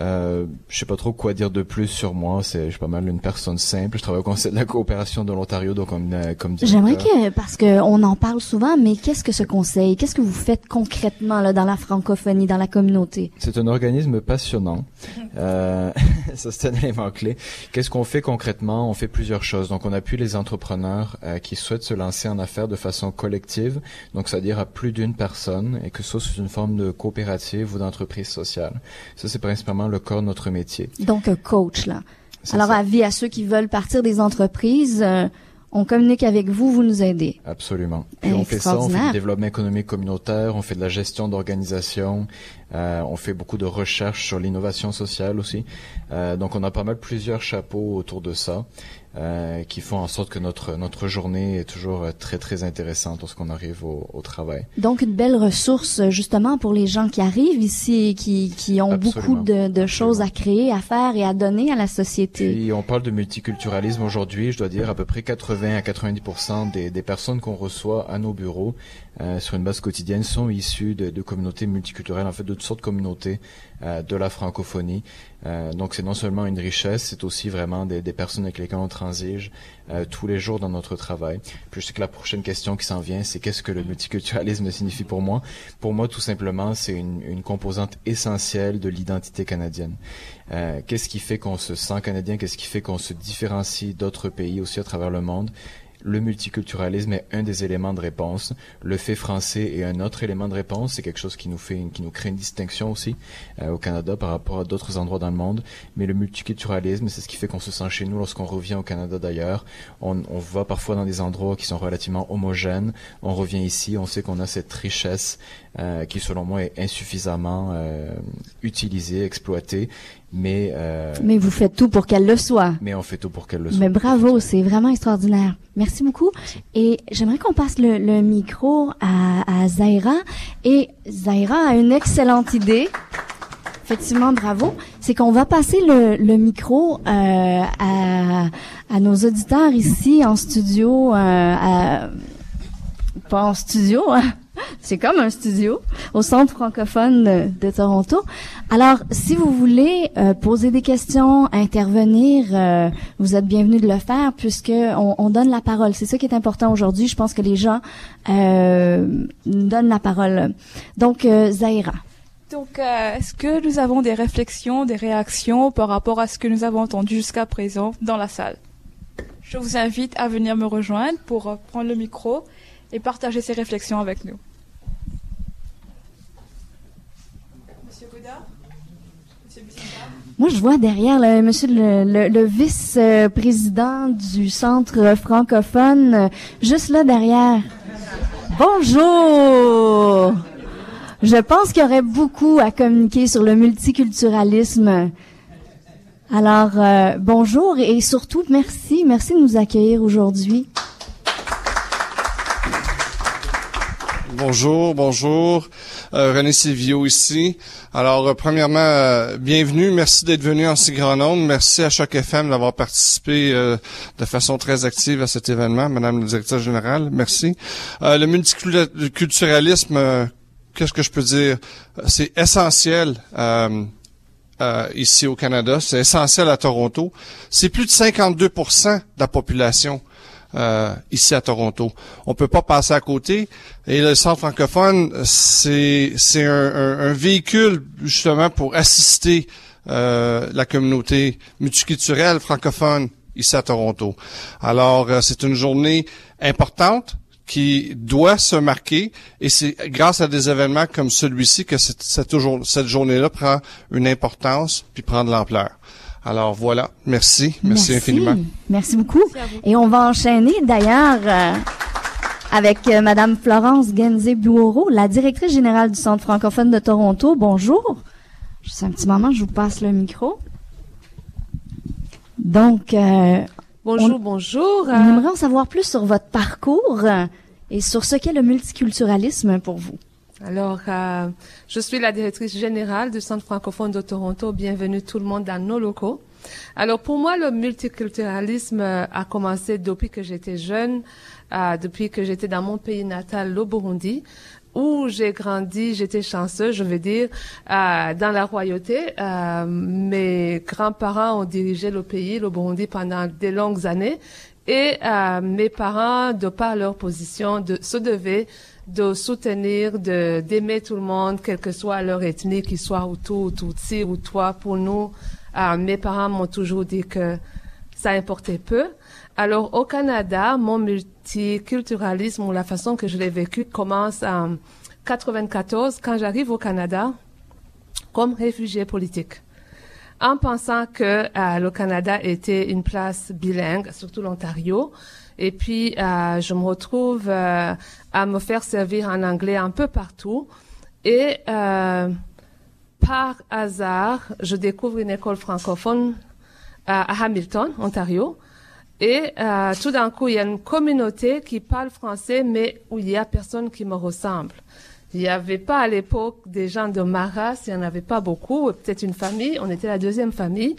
Euh, je sais pas trop quoi dire de plus sur moi. C'est, je suis pas mal une personne simple. Je travaille au Conseil de la coopération de l'Ontario, donc comme, euh, comme J'aimerais que, parce que on en parle souvent, mais qu'est-ce que ce conseil Qu'est-ce que vous faites concrètement là dans la francophonie, dans la communauté? C'est un organisme passionnant. Euh, ça c'est un élément clé. Qu'est-ce qu'on fait concrètement? On fait plusieurs choses. Donc on appuie les entrepreneurs euh, qui souhaitent se lancer en affaires de façon collective, donc c'est-à-dire à plus d'une personne, et que ce soit sous une forme de coopérative ou d'entreprise sociale. Ça c'est principalement le corps de notre métier. Donc, un coach, là. Alors, avis à ceux qui veulent partir des entreprises, euh, on communique avec vous, vous nous aidez. Absolument. Puis on fait ça, on fait du développement économique communautaire, on fait de la gestion d'organisation, euh, on fait beaucoup de recherches sur l'innovation sociale aussi. Euh, donc on a pas mal plusieurs chapeaux autour de ça. Euh, qui font en sorte que notre notre journée est toujours euh, très très intéressante lorsqu'on arrive au, au, travail. Donc une belle ressource justement pour les gens qui arrivent ici et qui qui ont beaucoup de, de choses à créer, à faire et à donner à la société. Puis on parle de multiculturalisme aujourd'hui, je dois dire à peu près 80 à 90% des des personnes qu'on reçoit à nos bureaux euh, sur une base quotidienne sont issues de, de, communautés multiculturelles, en fait de toutes sortes de communautés euh, de la francophonie. Euh, donc c'est non seulement une richesse, c'est aussi vraiment des, des, personnes avec lesquelles on transige euh, tous les jours dans notre travail. Puis je sais que la prochaine question qui s'en vient, c'est qu'est-ce que le multiculturalisme signifie pour moi? Pour moi, tout simplement, c'est une, une, composante essentielle de l'identité canadienne. Euh, qu'est-ce qui fait qu'on se sent canadien? Qu'est-ce qui fait qu'on se différencie d'autres pays aussi à travers le monde? Le multiculturalisme est un des éléments de réponse. Le fait français est un autre élément de réponse. C'est quelque chose qui nous fait, qui nous crée une distinction aussi euh, au Canada par rapport à d'autres endroits dans le monde. Mais le multiculturalisme, c'est ce qui fait qu'on se sent chez nous lorsqu'on revient au Canada d'ailleurs. On, on, va parfois dans des endroits qui sont relativement homogènes. On revient ici, on sait qu'on a cette richesse euh, qui, selon moi, est insuffisamment euh, utilisée, exploitée. Mais, euh, mais vous faites tout pour qu'elle le soit. Mais on fait tout pour qu'elle le soit. Mais bravo, c'est vraiment extraordinaire. Merci beaucoup. Et j'aimerais qu'on passe le, le micro à, à Zaira. Et Zaira a une excellente idée. Effectivement, bravo. C'est qu'on va passer le, le micro euh, à, à, nos auditeurs ici en studio, euh, à, pas en studio, hein, c'est comme un studio au Centre francophone de, Toronto. Alors, si vous voulez euh, poser des questions, intervenir, euh, vous êtes bienvenus de le faire puisque on, on donne la parole. C'est ça qui est important aujourd'hui. Je pense que les gens euh, donnent la parole. Donc, euh, Zaira. Donc, euh, est-ce que nous avons des réflexions, des réactions par rapport à ce que nous avons entendu jusqu'à présent dans la salle? Je vous invite à venir me rejoindre pour euh, prendre le micro et partager ces réflexions avec nous. Monsieur Godard Monsieur Moi, je vois derrière monsieur le, vice-président du centre francophone, juste là derrière. Bonjour. Je pense qu'il y aurait beaucoup à communiquer sur le multiculturalisme. Alors, euh, bonjour et surtout merci, merci de nous accueillir aujourd'hui. Bonjour, bonjour. Euh, René Silvio ici. Alors, euh, premièrement, euh, bienvenue. Merci d'être venu en si grand nombre. Merci à chaque FM d'avoir participé euh, de façon très active à cet événement. Madame la directrice générale, merci. le multiculturalisme, qu'est-ce que je peux dire? C'est essentiel. Euh, ici au Canada, c'est essentiel à Toronto. C'est plus de 52% de la population euh, ici à Toronto. On peut pas passer à côté. Et le Centre francophone, c'est c'est un, un, un, véhicule justement pour assister euh, la communauté multiculturelle francophone ici à Toronto. Alors, euh, c'est une journée importante qui doit se marquer et c'est grâce à des événements comme celui-ci que cette, cette, cette journée-là prend une importance puis prend de l'ampleur. Alors voilà, merci, merci, merci, infiniment. Merci beaucoup. Et on va enchaîner d'ailleurs euh, avec euh, Madame Florence Genze-Buoro, la directrice générale du Centre francophone de Toronto. Bonjour. Juste un petit moment, je vous passe le micro. Donc, euh, Bonjour, on- bonjour. On aimerait en savoir plus sur votre parcours euh, et sur ce qu'est le multiculturalisme pour vous. Alors, euh, je suis la directrice générale du Centre francophone de Toronto. Bienvenue tout le monde dans nos locaux. Alors, pour moi, le multiculturalisme euh, a commencé depuis que j'étais jeune, euh, depuis que j'étais dans mon pays natal, le Burundi, où j'ai grandi. J'étais chanceuse, je veux dire, euh, dans la royauté. Euh, mes grands-parents ont dirigé le pays, le Burundi, pendant des longues années. Et euh, mes parents, de par leur position, se devaient de soutenir, de d'aimer tout le monde, quelle que soit leur ethnie, qu'ils soient Hutu, ou Tutsi ou toi. Pour nous, euh, mes parents m'ont toujours dit que ça importait peu. Alors au Canada, mon multiculturalisme ou la façon que je l'ai vécu commence en 94 quand j'arrive au Canada comme réfugié politique en pensant que euh, le Canada était une place bilingue, surtout l'Ontario. Et puis, euh, je me retrouve euh, à me faire servir en anglais un peu partout. Et euh, par hasard, je découvre une école francophone à Hamilton, Ontario. Et tout d'un coup, il y a une communauté qui parle français, mais où il y a personne qui me ressemble. Il n'y avait pas à l'époque des gens de Maras, il n'y en avait pas beaucoup, peut-être une famille, on était la deuxième famille.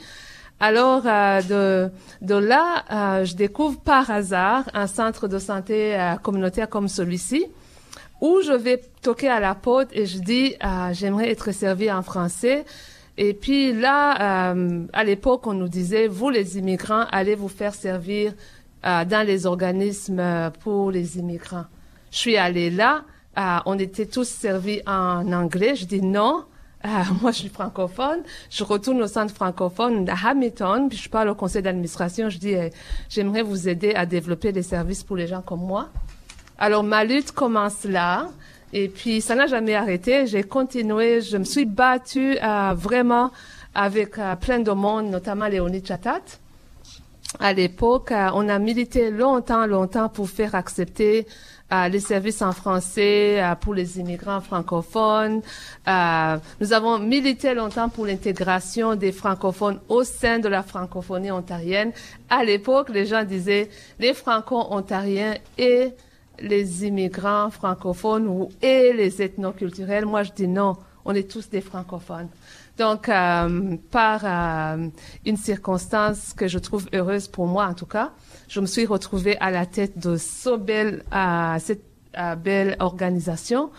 Alors, euh, de, de là, euh, je découvre par hasard un centre de santé euh, communautaire comme celui-ci, où je vais toquer à la porte et je dis, euh, j'aimerais être servi en français. Et puis là, euh, à l'époque, on nous disait, vous les immigrants, allez vous faire servir euh, dans les organismes pour les immigrants. Je suis allée là, on était tous servis en anglais. Je dis non, euh, moi je suis francophone. Je retourne au centre francophone de Hamilton, puis je parle au conseil d'administration. Je dis, eh, j'aimerais vous aider à développer des services pour les gens comme moi. Alors ma lutte commence là. Et puis ça n'a jamais arrêté. J'ai continué. Je me suis battue euh, vraiment avec euh, plein de monde, notamment Léonie Chatat. À l'époque, euh, on a milité longtemps, longtemps pour faire accepter euh, les services en français euh, pour les immigrants francophones. Euh, nous avons milité longtemps pour l'intégration des francophones au sein de la francophonie ontarienne. À l'époque, les gens disaient les franco-ontariens et les immigrants francophones ou et les ethnoculturels. Moi, je dis non, on est tous des francophones. Donc, euh, par euh, une circonstance que je trouve heureuse pour moi, en tout cas, je me suis retrouvée à la tête de ce belle, euh, cette euh, belle organisation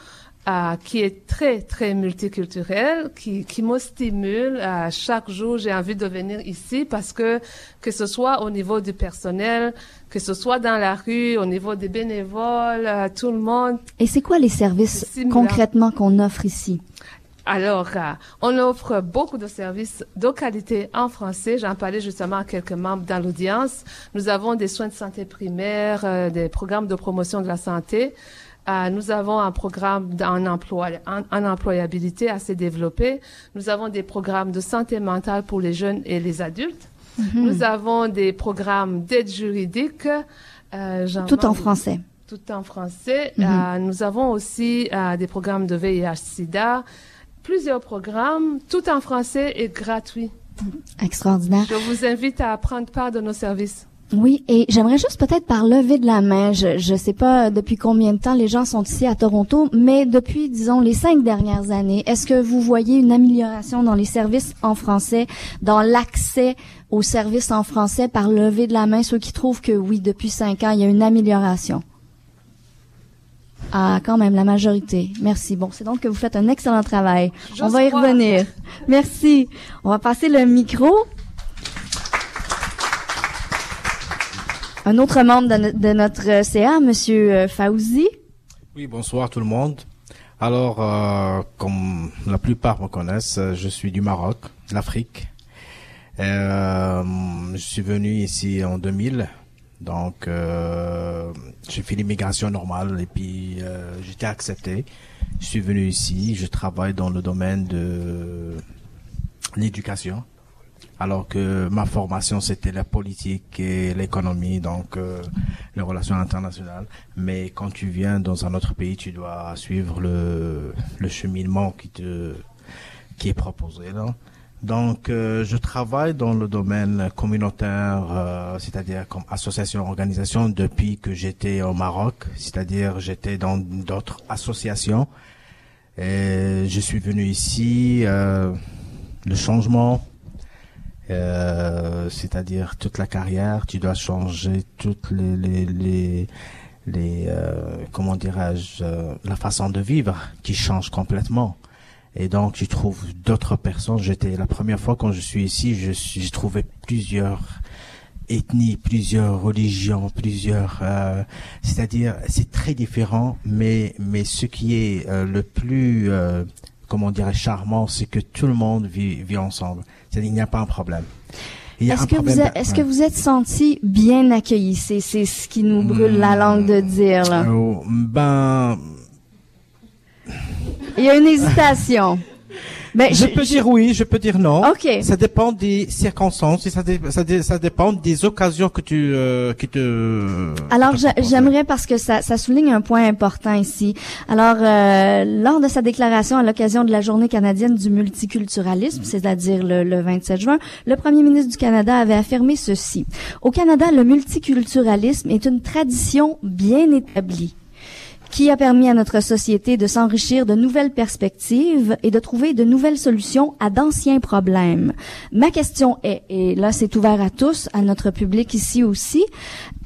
euh, qui est très, très multiculturelle, qui, qui me stimule. Euh, chaque jour, j'ai envie de venir ici parce que, que ce soit au niveau du personnel, que ce soit dans la rue, au niveau des bénévoles, euh, tout le monde. Et c'est quoi les services concrètement qu'on offre ici? Alors, euh, on offre beaucoup de services de qualité en français. J'en parlais justement à quelques membres dans l'audience. Nous avons des soins de santé primaires, euh, des programmes de promotion de la santé. Euh, nous avons un programme en, emploi, en, en employabilité assez développé. Nous avons des programmes de santé mentale pour les jeunes et les adultes. Mhm. Nous avons des programmes d'aide juridique. euh, Tout en français. tout en français. Mhm. Euh, nous avons aussi des programmes de VIH-Sida, plusieurs programmes, tout en français et gratuits. Extraordinaire. Je vous invite à prendre part de nos services. Oui, et j'aimerais juste peut-être par lever de la main, je ne sais pas depuis combien de temps les gens sont ici à Toronto, mais depuis, disons, les cinq dernières années, est-ce que vous voyez une amélioration dans les services en français, dans l'accès aux services en français par lever de la main, ceux qui trouvent que oui, depuis cinq ans, il y a une amélioration? Ah, quand même, la majorité. Merci. Bon, c'est donc que vous faites un excellent travail. On va y croire. revenir. Merci. On va passer le micro. Un autre membre de, no- de notre CA, Monsieur euh, Fauzi. Oui, bonsoir tout le monde. Alors, euh, comme la plupart me connaissent, euh, je suis du Maroc, l'Afrique. Euh, je suis venu ici en 2000, donc euh, j'ai fait l'immigration normale et puis euh, j'étais accepté. Je suis venu ici, je travaille dans le domaine de l'éducation, alors que ma formation c'était la politique et l'économie, donc euh, les relations internationales. Mais quand tu viens dans un autre pays, tu dois suivre le, le cheminement qui te qui est proposé là. Donc, euh, je travaille dans le domaine communautaire, euh, c'est-à-dire comme association, organisation, depuis que j'étais au Maroc, c'est-à-dire j'étais dans d'autres associations. Et je suis venu ici, euh, le changement, euh, c'est-à-dire toute la carrière, tu dois changer toutes les, les, les, les euh, comment dirais-je, euh, la façon de vivre qui change complètement. Et donc, tu trouves d'autres personnes. J'étais la première fois quand je suis ici, j'ai trouvé plusieurs ethnies, plusieurs religions, plusieurs. euh, c'est-à-dire, c'est très différent, mais mais ce qui est euh, le plus, euh, comment dirais charmant, c'est que tout le monde vit vit ensemble. C'est-à-dire, il n'y a pas un problème. Est-ce que, vous ouais. que vous êtes senti bien accueilli? C'est, c'est ce qui nous brûle la langue de dire, là. Oh, ben, Il y a une hésitation. Ben, je, peux dire oui, je peux dire non. Ok. Ça dépend des circonstances et ça, dé- ça, dé- ça dépend des occasions que tu euh, qui te. Alors, j'a- j'aimerais, parce que ça, ça souligne un point important ici. Alors, euh, lors de sa déclaration à l'occasion de la Journée canadienne du multiculturalisme, c'est-à-dire le, le 27 juin, le premier ministre du Canada avait affirmé ceci. Au Canada, le multiculturalisme est une tradition bien établie qui a permis à notre société de s'enrichir de nouvelles perspectives et de trouver de nouvelles solutions à d'anciens problèmes. Ma question est, et là c'est ouvert à tous, à notre public ici aussi,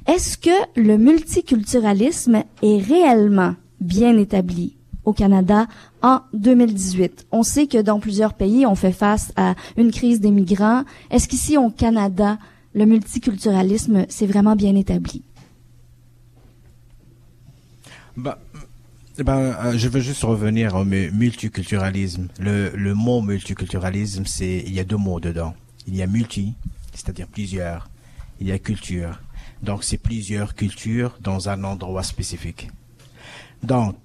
est-ce que le multiculturalisme est réellement bien établi au Canada en 2018? On sait que dans plusieurs pays, on fait face à une crise des migrants. Est-ce qu'ici au Canada, le multiculturalisme, c'est vraiment bien établi? Ben, ben, euh, je veux juste revenir au mu- multiculturalisme. Le, le mot multiculturalisme, c'est il y a deux mots dedans. Il y a multi, c'est-à-dire plusieurs. Il y a culture. Donc c'est plusieurs cultures dans un endroit spécifique. Donc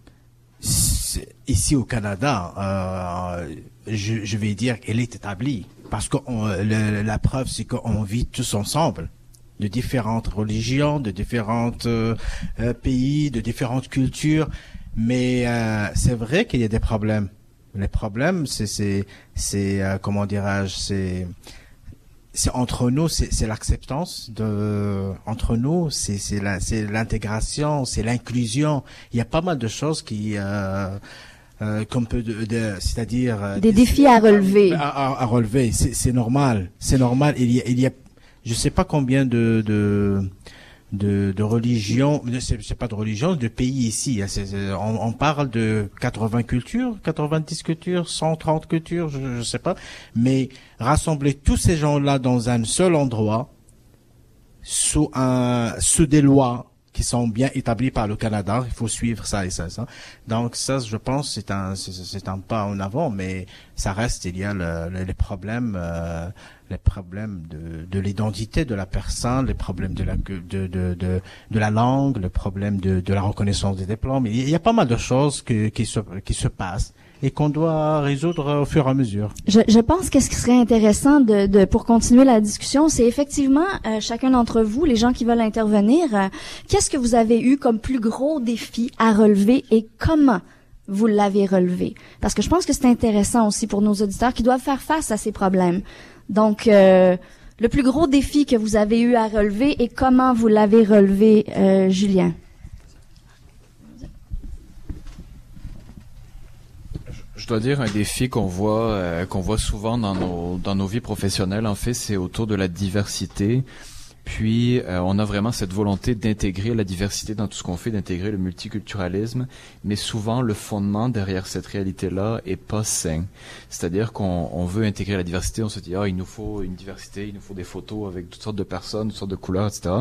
ici au Canada, euh, je, je vais dire qu'elle est établie parce que la preuve c'est qu'on vit tous ensemble de différentes religions, de différents euh, euh, pays, de différentes cultures. Mais euh, c'est vrai qu'il y a des problèmes. Les problèmes, c'est c'est c'est euh, comment dirais-je, c'est c'est entre nous, c'est c'est l'acceptance de entre nous, c'est c'est la c'est l'intégration, c'est l'inclusion. Il y a pas mal de choses qui euh, euh, qu'on peut de, de- c'est-à-dire euh, Des défis à relever. à, à- à relever. C'est c'est normal, c'est normal. Il y a, il y a, je sais pas combien de de de, de religions, c'est pas de religion, de pays ici. hein. On, parle de 80 cultures, 90 cultures, 130 cultures, je, je sais pas. Mais rassembler tous ces gens-là dans un seul endroit, sous un sous des lois qui sont bien établies par le Canada. Il faut suivre ça et ça, et ça. Donc ça, je pense, c'est un un pas en avant, mais ça reste. Il y a le- le- les problèmes, euh, les problèmes de, de l'identité de la personne, les problèmes de la de de de, de la langue, le problème de de la reconnaissance des diplômes. Il y a- pas mal de choses que, qui se qui se passent et qu'on doit résoudre au fur et à mesure. Je, je pense que ce qui serait intéressant de, de pour continuer la discussion, c'est effectivement euh, chacun d'entre vous, les gens qui veulent intervenir, euh, qu'est-ce que vous avez eu comme plus gros défi à relever et comment vous l'avez relevé? Parce que je pense que c'est intéressant aussi pour nos auditeurs qui doivent faire face à ces problèmes. Donc euh, le plus gros défi que vous avez eu à relever et comment vous l'avez relevé, euh, Julien? Je dois dire un défi qu'on voit euh, qu'on voit souvent dans nos dans nos vies professionnelles en fait c'est autour de la diversité. Puis euh, on a vraiment cette volonté d'intégrer la diversité dans tout ce qu'on fait, d'intégrer le multiculturalisme, mais souvent le fondement derrière cette réalité-là est pas sain. C'est-à-dire qu'on on veut intégrer la diversité, on se dit ah il nous faut une diversité, il nous faut des photos avec toutes sortes de personnes, toutes sortes de couleurs, etc.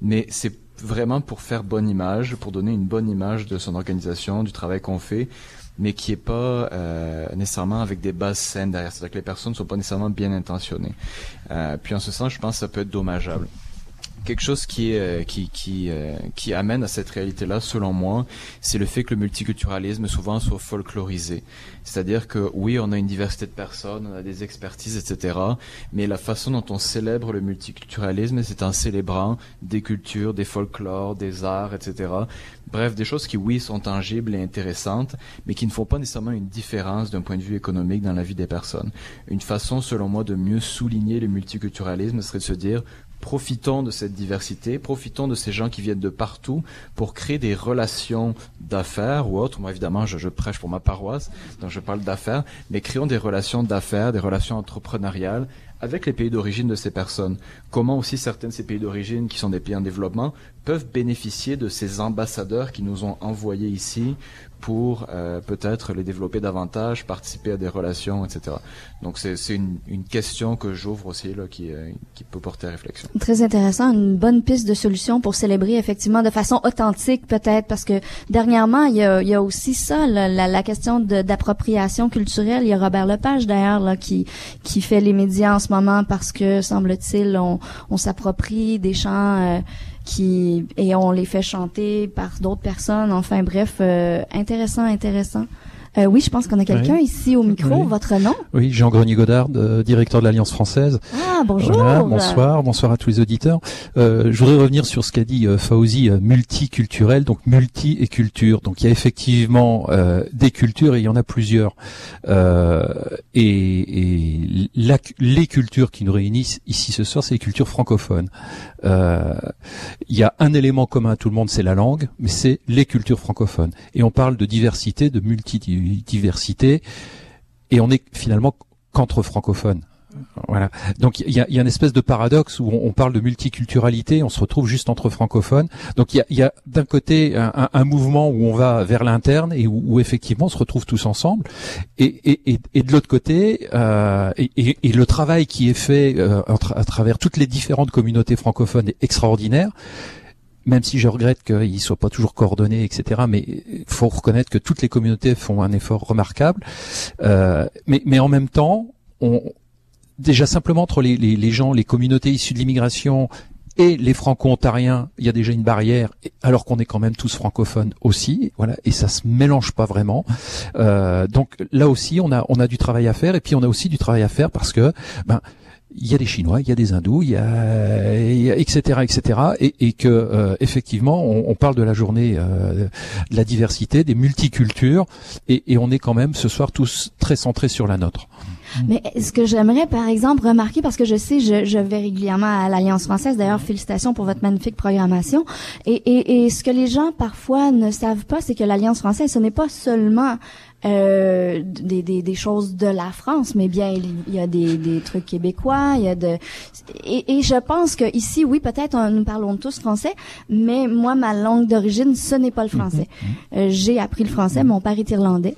Mais c'est vraiment pour faire bonne image, pour donner une bonne image de son organisation, du travail qu'on fait, mais qui est pas euh, nécessairement avec des bases saines derrière. C'est-à-dire que les personnes ne sont pas nécessairement bien intentionnées. Euh, puis en ce sens, je pense que ça peut être dommageable. Quelque chose qui est euh, qui qui euh, qui amène à cette réalité-là, selon moi, c'est le fait que le multiculturalisme souvent soit folklorisé. C'est-à-dire que oui, on a une diversité de personnes, on a des expertises, etc. Mais la façon dont on célèbre le multiculturalisme, c'est en célébrant des cultures, des folklores, des arts, etc. Bref, des choses qui, oui, sont tangibles et intéressantes, mais qui ne font pas nécessairement une différence d'un point de vue économique dans la vie des personnes. Une façon, selon moi, de mieux souligner le multiculturalisme serait de se dire, profitons de cette diversité, profitons de ces gens qui viennent de partout pour créer des relations d'affaires ou autres. Moi, évidemment, je, je prêche pour ma paroisse, donc je parle d'affaires, mais créons des relations d'affaires, des relations entrepreneuriales avec les pays d'origine de ces personnes. Comment aussi certains de ces pays d'origine, qui sont des pays en développement, peuvent bénéficier de ces ambassadeurs qui nous ont envoyés ici pour euh, peut-être les développer davantage, participer à des relations, etc. Donc c'est une, une question que j'ouvre aussi là, qui, euh, qui peut porter à réflexion. Très intéressant, une bonne piste de solution pour célébrer effectivement de façon authentique peut-être, parce que dernièrement il y a, il y a aussi ça, là, la, la question d'appropriation culturelle. Il y a Robert Lepage d'ailleurs qui qui fait les médias en ce moment parce que semble-t-il on, on s'approprie des chants. euh, qui et on les fait chanter par d'autres personnes. Enfin bref, euh, intéressant, intéressant. Euh, oui, je pense qu'on a quelqu'un Oui. ici au micro. Oui. Votre nom? Oui, Jean Grenier Godard, euh, directeur de l'Alliance française. Ah, bonjour. Voilà, bonsoir, bonsoir à tous les auditeurs. Euh, je voudrais revenir sur ce qu'a dit euh, Fauzi, euh, multiculturel, donc multi et culture. Donc il y a effectivement euh, des cultures et il y en a plusieurs. Euh, et et la- les cultures qui nous réunissent ici ce soir, c'est les cultures francophones. Euh, il y a un élément commun à tout le monde, c'est la langue, mais c'est les cultures francophones. Et on parle de diversité, de multidiversité, et on est finalement qu'entre francophones. Voilà. Donc il y a, une espèce de paradoxe où on, parle de multiculturalité, on se retrouve juste entre francophones. Donc il y a, d'un côté un, mouvement où on va vers l'interne et où, effectivement on se retrouve tous ensemble, et, de l'autre côté, euh, et, le travail qui est fait euh, à travers toutes les différentes communautés francophones est extraordinaire même si je regrette qu'ils soient pas toujours coordonnés, etc. Mais faut reconnaître que toutes les communautés font un effort remarquable. Euh, mais, mais en même temps, on, déjà simplement entre les, les, les gens, les communautés issues de l'immigration et les franco-ontariens, il y a déjà une barrière, alors qu'on est quand même tous francophones aussi, voilà, et ça se mélange pas vraiment. Euh, donc là aussi, on a on a du travail à faire, et puis on a aussi du travail à faire parce que ben il y a des Chinois, il y a des Hindous, il y a, il y a- etc., etc., et, et que euh, effectivement, on, on parle de la journée euh, de la diversité, des multicultures, et, et on est quand même ce soir tous très centrés sur la nôtre. Mais ce que j'aimerais, par exemple, remarquer, parce que je sais, je, je vais régulièrement à l'Alliance française, d'ailleurs, félicitations pour votre magnifique programmation. Et, et, et ce que les gens, parfois, ne savent pas, c'est que l'Alliance française, ce n'est pas seulement euh, des, des, des choses de la France, mais bien, il y a des, des trucs québécois, il y a de... Et, et je pense que ici, oui, peut-être, on- nous parlons tous français, mais moi, ma langue d'origine, ce n'est pas le français. Euh, J'ai appris le français, mon père est irlandais.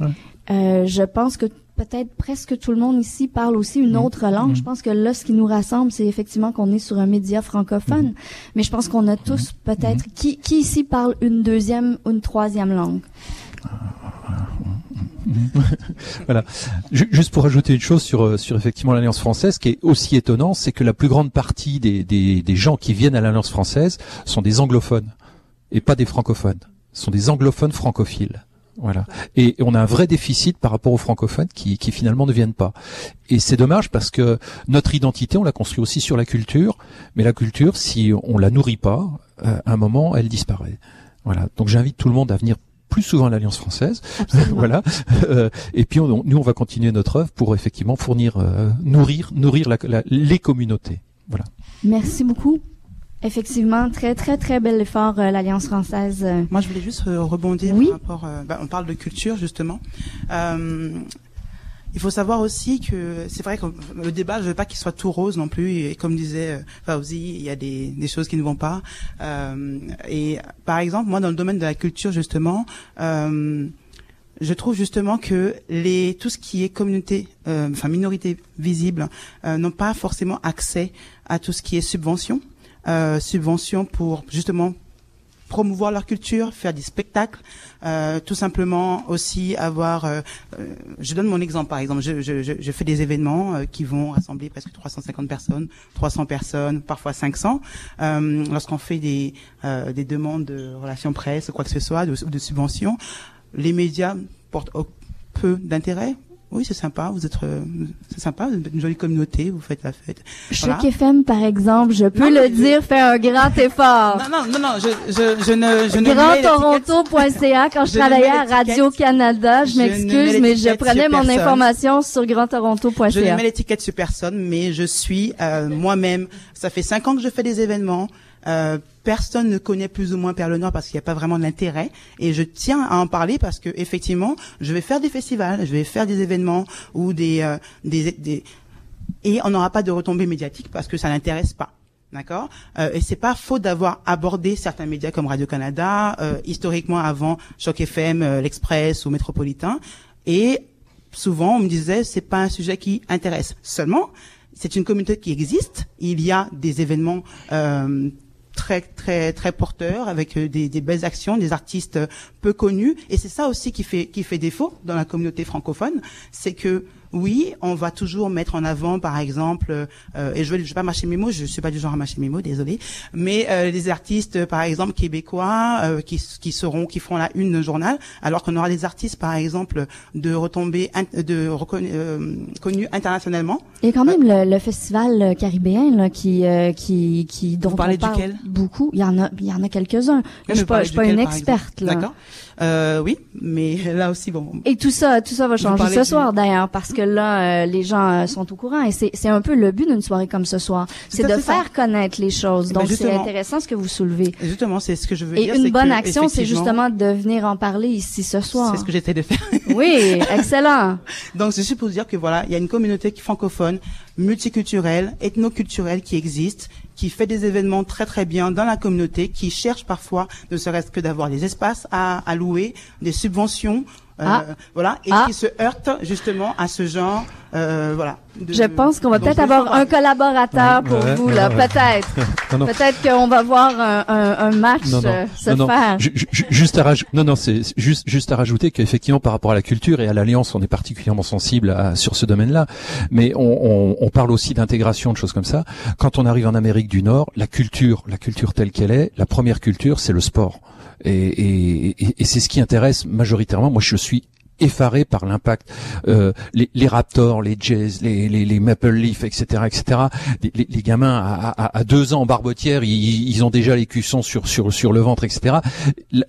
Euh, je pense que peut-être presque tout le monde ici parle aussi une autre langue. Je pense que là, ce qui nous rassemble, c'est effectivement qu'on est sur un média francophone. Mais je pense qu'on a tous peut-être... Qui, qui ici parle une deuxième ou une troisième langue? Voilà. Ju- Juste pour ajouter une chose sur, euh, sur effectivement l'Alliance française, ce qui est aussi étonnant, c'est que la plus grande partie des, des, des gens qui viennent à l'Alliance française sont des anglophones et pas des francophones. Ce sont des anglophones francophiles. Voilà. Et on a un vrai déficit par rapport aux francophones qui, qui finalement ne viennent pas. Et c'est dommage parce que notre identité, on la construit aussi sur la culture, mais la culture, si on la nourrit pas, euh, à un moment, elle disparaît. Voilà. Donc j'invite tout le monde à venir plus souvent l'Alliance française. voilà. Euh, et puis on- nous, on va continuer notre œuvre pour effectivement fournir, euh, nourrir, nourrir la- la- les communautés. Voilà. Merci beaucoup. Effectivement, très, très, très bel effort, euh, l'Alliance française. euh. Moi, je voulais juste euh, rebondir Oui. par rapport. euh, bah, on parle de culture justement. Il faut savoir aussi que c'est vrai que le débat, je veux pas qu'il soit tout rose non plus. Et comme disait euh, Fauzi, il y a des, des choses qui ne vont pas. Euh, et par exemple, moi, dans le domaine de la culture justement. Euh, je trouve justement que les tout ce qui est communauté, euh, enfin minorité visible, euh, n'ont pas forcément accès à tout ce qui est subvention, euh, subvention pour justement promouvoir leur culture, faire des spectacles, euh, tout simplement aussi avoir. euh, euh, je donne mon exemple par exemple. Je, je, je, fais des événements qui vont rassembler presque 350 personnes, 300 personnes, parfois 500. Euh, Lorsqu'on fait des des demandes de relations presse, quoi que ce soit, de, de subventions, les médias portent peu d'intérêt. Oui, c'est sympa. Vous êtes, euh, c'est sympa. Vous êtes une jolie communauté. Vous faites la fête. Choc Voilà. FM, par exemple, je peux le dire, fait un grand effort. Non, non, non, non, je, je, je ne, je GrandToronto.ca, quand je, travaillais à Radio-Canada, je m'excuse, mais je prenais mon personne. information sur Je ne GrandToronto.ca. mets l'étiquette sur personne, mais je suis euh, moi-même. Ça fait cinq ans que je fais des événements. Euh, personne ne connaît plus ou moins Perle Nord parce qu'il n'y a pas vraiment d'intérêt. Et je tiens à en parler parce que effectivement, je vais faire des festivals, je vais faire des événements ou des, euh, des, des et on n'aura pas de retombées médiatiques parce que ça n'intéresse pas. D'accord euh, Et c'est pas faute d'avoir abordé certains médias comme Radio Canada, euh, historiquement avant Choc FM, euh, l'Express ou Métropolitain. Et souvent, on me disait c'est pas un sujet qui intéresse. Seulement, c'est une communauté qui existe. Il y a des événements euh, très très très porteurs avec euh, des, des belles actions, des artistes euh, peu connus. Et c'est ça aussi qui fait qui fait défaut dans la communauté francophone, c'est que oui, on va toujours mettre en avant, par exemple, euh, et je vais, je vais pas mâcher mes mots, je suis pas du genre à mâcher mes mots, désolé, mais euh, des artistes, euh, par exemple, québécois, euh, qui, qui seront, qui feront la une de journal, alors qu'on aura des artistes, par exemple, de retombées, de reconnus, euh, connus internationalement. A quand même le, le festival euh, caribéen là, qui, euh, qui, qui dont parlez on parle duquel? beaucoup. Il y en a, il y en a quelques-uns. Je suis pas, je suis pas une experte là. D'accord. Euh, oui, mais là aussi, bon. Et tout ça, tout ça va changer ce du- soir d'ailleurs, parce que là, euh, les gens euh, sont au courant et c'est c'est un peu le but d'une soirée comme ce soir, c'est de ça. faire connaître les choses. Eh ben, Donc c'est justement. intéressant ce que vous soulevez. Justement, c'est ce que je veux Et dire. une c'est bonne que, action, c'est justement de venir en parler ici ce soir. C'est ce que j'essaie de faire. Oui, excellent. Donc, c'est juste pour dire que voilà, il y a une communauté qui- francophone, multiculturelle, ethnoculturelle qui existe, qui fait des événements très très bien dans la communauté, qui cherche parfois, ne serait-ce que d'avoir des espaces à, louer, des subventions, Ah. voilà, et Ah. qui se heurte justement à ce genre, euh, voilà. de- Je pense qu'on va peut-être avoir un collaborateur pour Ouais, vous ouais, là, ouais. peut-être. Non, non. Peut-être qu'on va voir un, un, un match non, non, euh, se non, non. faire. Ju- ju- Juste à raj- non, non, c'est c'est juste, juste à rajouter qu'effectivement, par rapport à la culture et à l'alliance, on est particulièrement sensible à, sur ce domaine-là. Mais on, on, on parle aussi d'intégration, de choses comme ça. Quand on arrive en Amérique du Nord, la culture, la culture telle qu'elle est, la première culture, c'est le sport. Et, et, et, c'est ce qui intéresse majoritairement. Moi, je suis effaré par l'impact euh, les, les Raptors, les Jazz, les, les, les Maple Leaf, etc., etc. Les, les- gamins à, à, à deux ans en barbotière, ils, ils ont déjà les cuissons sur sur sur le ventre, etc.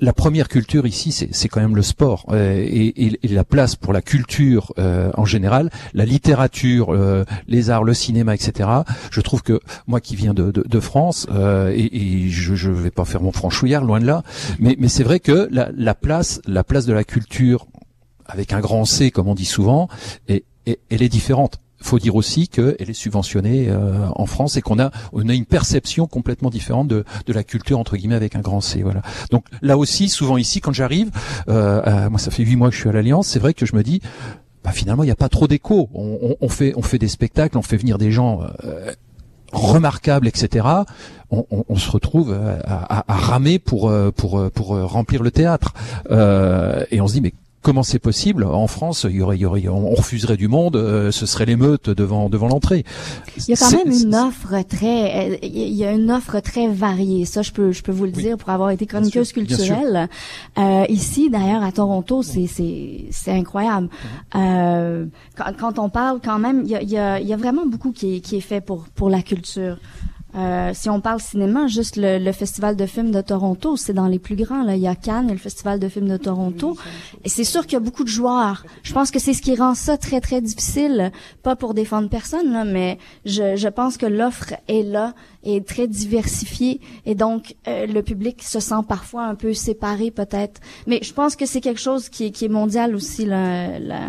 La, première culture ici, c'est c'est quand même le sport euh, et, et, et la place pour la culture euh, en général, la littérature, euh, les arts, le cinéma, etc. Je trouve que moi qui viens de, de, de France euh, et, et je je vais pas faire mon franchouillard loin de là, mais mais c'est vrai que la, la place la place de la culture avec un grand C, comme on dit souvent, et, et- elle est différente. faut dire aussi qu'elle est subventionnée euh, en France et qu'on a on a une perception complètement différente de, de la culture entre guillemets avec un grand C. Voilà. Donc là aussi, souvent ici, quand j'arrive, euh, euh, moi ça fait huit mois que je suis à l'Alliance, c'est vrai que je me dis, bah, finalement il n'y a pas trop d'écho. On, on- on fait on fait des spectacles, on fait venir des gens. euh, remarquables, etc. On, on- on se retrouve euh, à, à- à ramer pour euh, pour pour remplir le théâtre Euh, et on se dit mais comment c'est possible En France, il y aurait, il y aurait, on refuserait du monde, euh, ce serait l'émeute devant devant l'entrée. Il y a quand même une offre très, euh, il y a une offre très variée. Ça, je peux, je peux vous le dire pour avoir été chroniqueuse sûr, bien sûr. culturelle. Euh, ici, d'ailleurs, à Toronto, c'est, c'est, c'est incroyable. Euh, quand, quand on parle, quand même, il y a, il y a, il y a vraiment beaucoup qui est, qui est fait pour pour la culture. Euh, si on parle cinéma, juste le, le festival de films de Toronto, c'est dans les plus grands. Là, il y a Cannes et le festival de films de Toronto. Et c'est sûr qu'il y a beaucoup de joueurs. Je pense que c'est ce qui rend ça très très difficile, pas pour défendre personne, là, mais je, je pense que l'offre est là et très diversifiée et donc euh, le public se sent parfois un peu séparé peut-être. Mais je pense que c'est quelque chose qui, est- qui est mondial aussi. Là, là.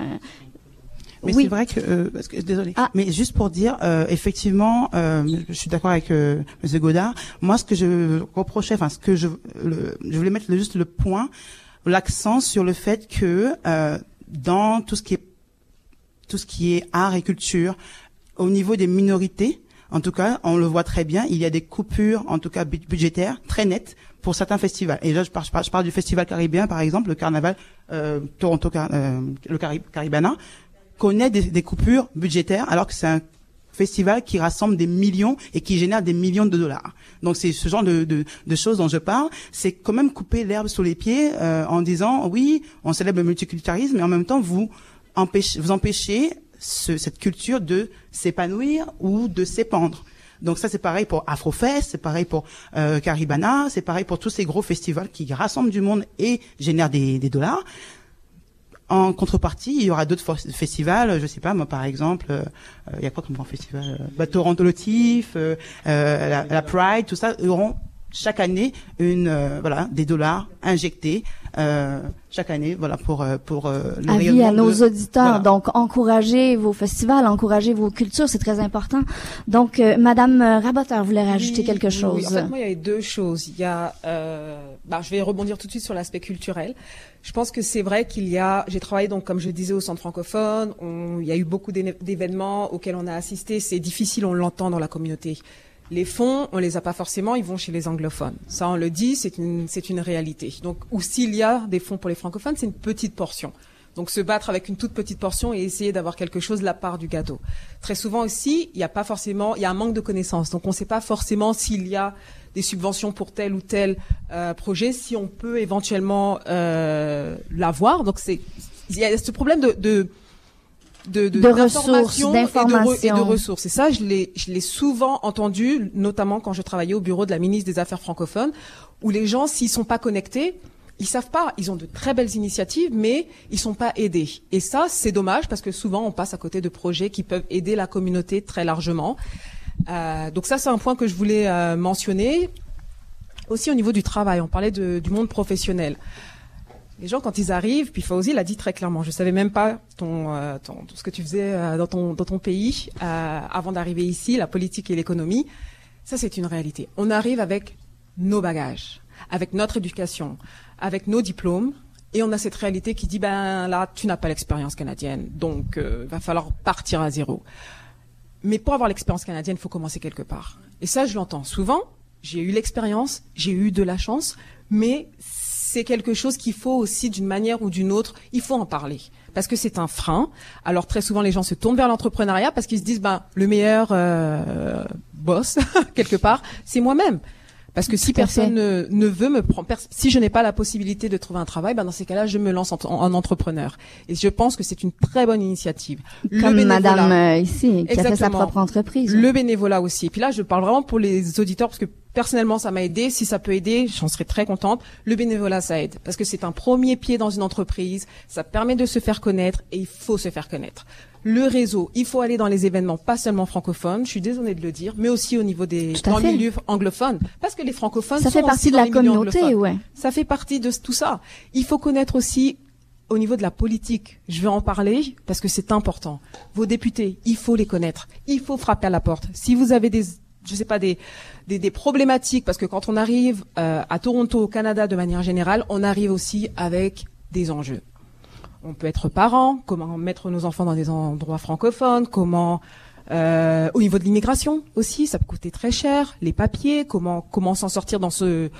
Mais Oui. c'est vrai que, euh, parce que désolé, Ah. mais juste pour dire, euh, effectivement, euh, je suis d'accord avec euh, Monsieur Godard. Moi, ce que je reprochais, enfin, ce que je, le, je voulais mettre juste le point, l'accent sur le fait que euh, dans tout ce qui est tout ce qui est art et culture, au niveau des minorités, en tout cas, on le voit très bien, il y a des coupures, en tout cas bu- budgétaires, très nettes pour certains festivals. Et là, je parle, je parle, je parle du festival caribéen, par exemple, le carnaval euh, Toronto, euh, le Cari- Caribana, connaît des, coupures budgétaires, alors que c'est un festival qui rassemble des millions et qui génère des millions de dollars. Donc c'est ce genre de, de, de choses dont je parle. C'est quand même couper l'herbe sous les pieds euh, en disant oui, on célèbre le multiculturalisme, mais en même temps vous empêchez, vous empêchez ce- cette culture de s'épanouir ou de s'épandre. Donc ça c'est pareil pour Afrofest, c'est pareil pour euh, Caribana, c'est pareil pour tous ces gros festivals qui rassemblent du monde et génèrent des, des dollars. En contrepartie, il y aura d'autres festivals, je sais pas moi par exemple, euh, euh, il y a quoi comme grand festival euh, bah, Toronto Lotif, euh, euh, la, la Pride, tout ça auront chaque année une voilà des dollars injectés chaque année voilà pour euh, pour euh, le Avis à nos de- auditeurs. voilà. Donc, encouragez vos festivals, encouragez vos cultures, c'est très important. Donc, euh, Madame euh, Raboteur voulait rajouter Oui, quelque chose. oui. En fait, moi, il y avait deux choses. Il y a, euh, bah, je vais rebondir tout de suite sur l'aspect culturel. Je pense que c'est vrai qu'il y a, j'ai travaillé donc, comme je disais, au centre francophone. On- il y a eu beaucoup d'événements auxquels on a assisté. C'est difficile, on l'entend dans la communauté. Les fonds, on les a pas forcément, ils vont chez les anglophones. Ça, on le dit, c'est une, c'est une réalité. Donc, ou s'il y a des fonds pour les francophones, c'est une petite portion. Donc se battre avec une toute petite portion et essayer d'avoir quelque chose de la part du gâteau. Très souvent aussi, il n'y a pas forcément, il y a un manque de connaissances. Donc on ne sait pas forcément s'il y a des subventions pour tel ou tel euh, projet, si on peut éventuellement euh, l'avoir. Donc c'est, il y a ce problème de, de de, De d'information ressources, et de re- et de ressources. Et ça, je l'ai, je l'ai souvent entendu, notamment quand je travaillais au bureau de la ministre des Affaires francophones, où les gens, s'ils sont pas connectés, ils savent pas. Ils ont de très belles initiatives, mais ils sont pas aidés. Et ça, c'est dommage parce que souvent, on passe à côté de projets qui peuvent aider la communauté très largement. Euh, donc ça, c'est un point que je voulais euh, mentionner. Aussi au niveau du travail, on parlait de- du monde professionnel. Les gens, quand ils arrivent, puis Fauzi l'a dit très clairement, je savais même pas ton, euh, tout ce que tu faisais euh, dans ton, pays euh, avant d'arriver ici, la politique et l'économie. Ça, c'est une réalité. On arrive avec nos bagages, avec notre éducation, avec nos diplômes, et on a cette réalité qui dit, ben là, tu n'as pas l'expérience canadienne, donc euh, va falloir partir à zéro. Mais pour avoir l'expérience canadienne, il faut commencer quelque part. Et ça, je l'entends souvent. J'ai eu l'expérience, j'ai eu de la chance, mais c'est quelque chose qu'il faut aussi, d'une manière ou d'une autre, il faut en parler. Parce que c'est un frein. Alors très souvent, les gens se tournent vers l'entrepreneuriat parce qu'ils se disent, ben, le meilleur euh, boss, quelque part, c'est moi-même. Parce que si personne ne, ne veut me prendre, si je n'ai pas la possibilité de trouver un travail, ben dans ces cas-là, je me lance en, en- en entrepreneur. Et je pense que c'est une très bonne initiative. Comme. Madame euh, ici, qui a fait sa propre entreprise. Le bénévolat aussi. Et puis là, je parle vraiment pour les auditeurs parce que personnellement, ça m'a aidé. Si ça peut aider, j'en serais très contente. Le bénévolat, ça aide parce que c'est un premier pied dans une entreprise. Ça permet de se faire connaître et il faut se faire connaître. Le réseau, il faut aller dans les événements, pas seulement francophones, je suis désolée de le dire, mais aussi au niveau des dans le milieu anglophone, parce que les francophones Ça sont fait partie aussi de dans la communauté, ouais. Ça fait partie de tout ça. Il faut connaître aussi au niveau de la politique, je vais en parler parce que c'est important. Vos députés, il faut les connaître. Il faut frapper à la porte. Si vous avez des, je sais pas, des, des, des problématiques, parce que quand on arrive euh, à Toronto, au Canada, de manière générale, on arrive aussi avec des enjeux. On peut être parent, comment mettre nos enfants dans des endroits francophones, comment euh, au niveau de l'immigration aussi, ça peut coûter très cher, les papiers, comment comment s'en sortir dans ce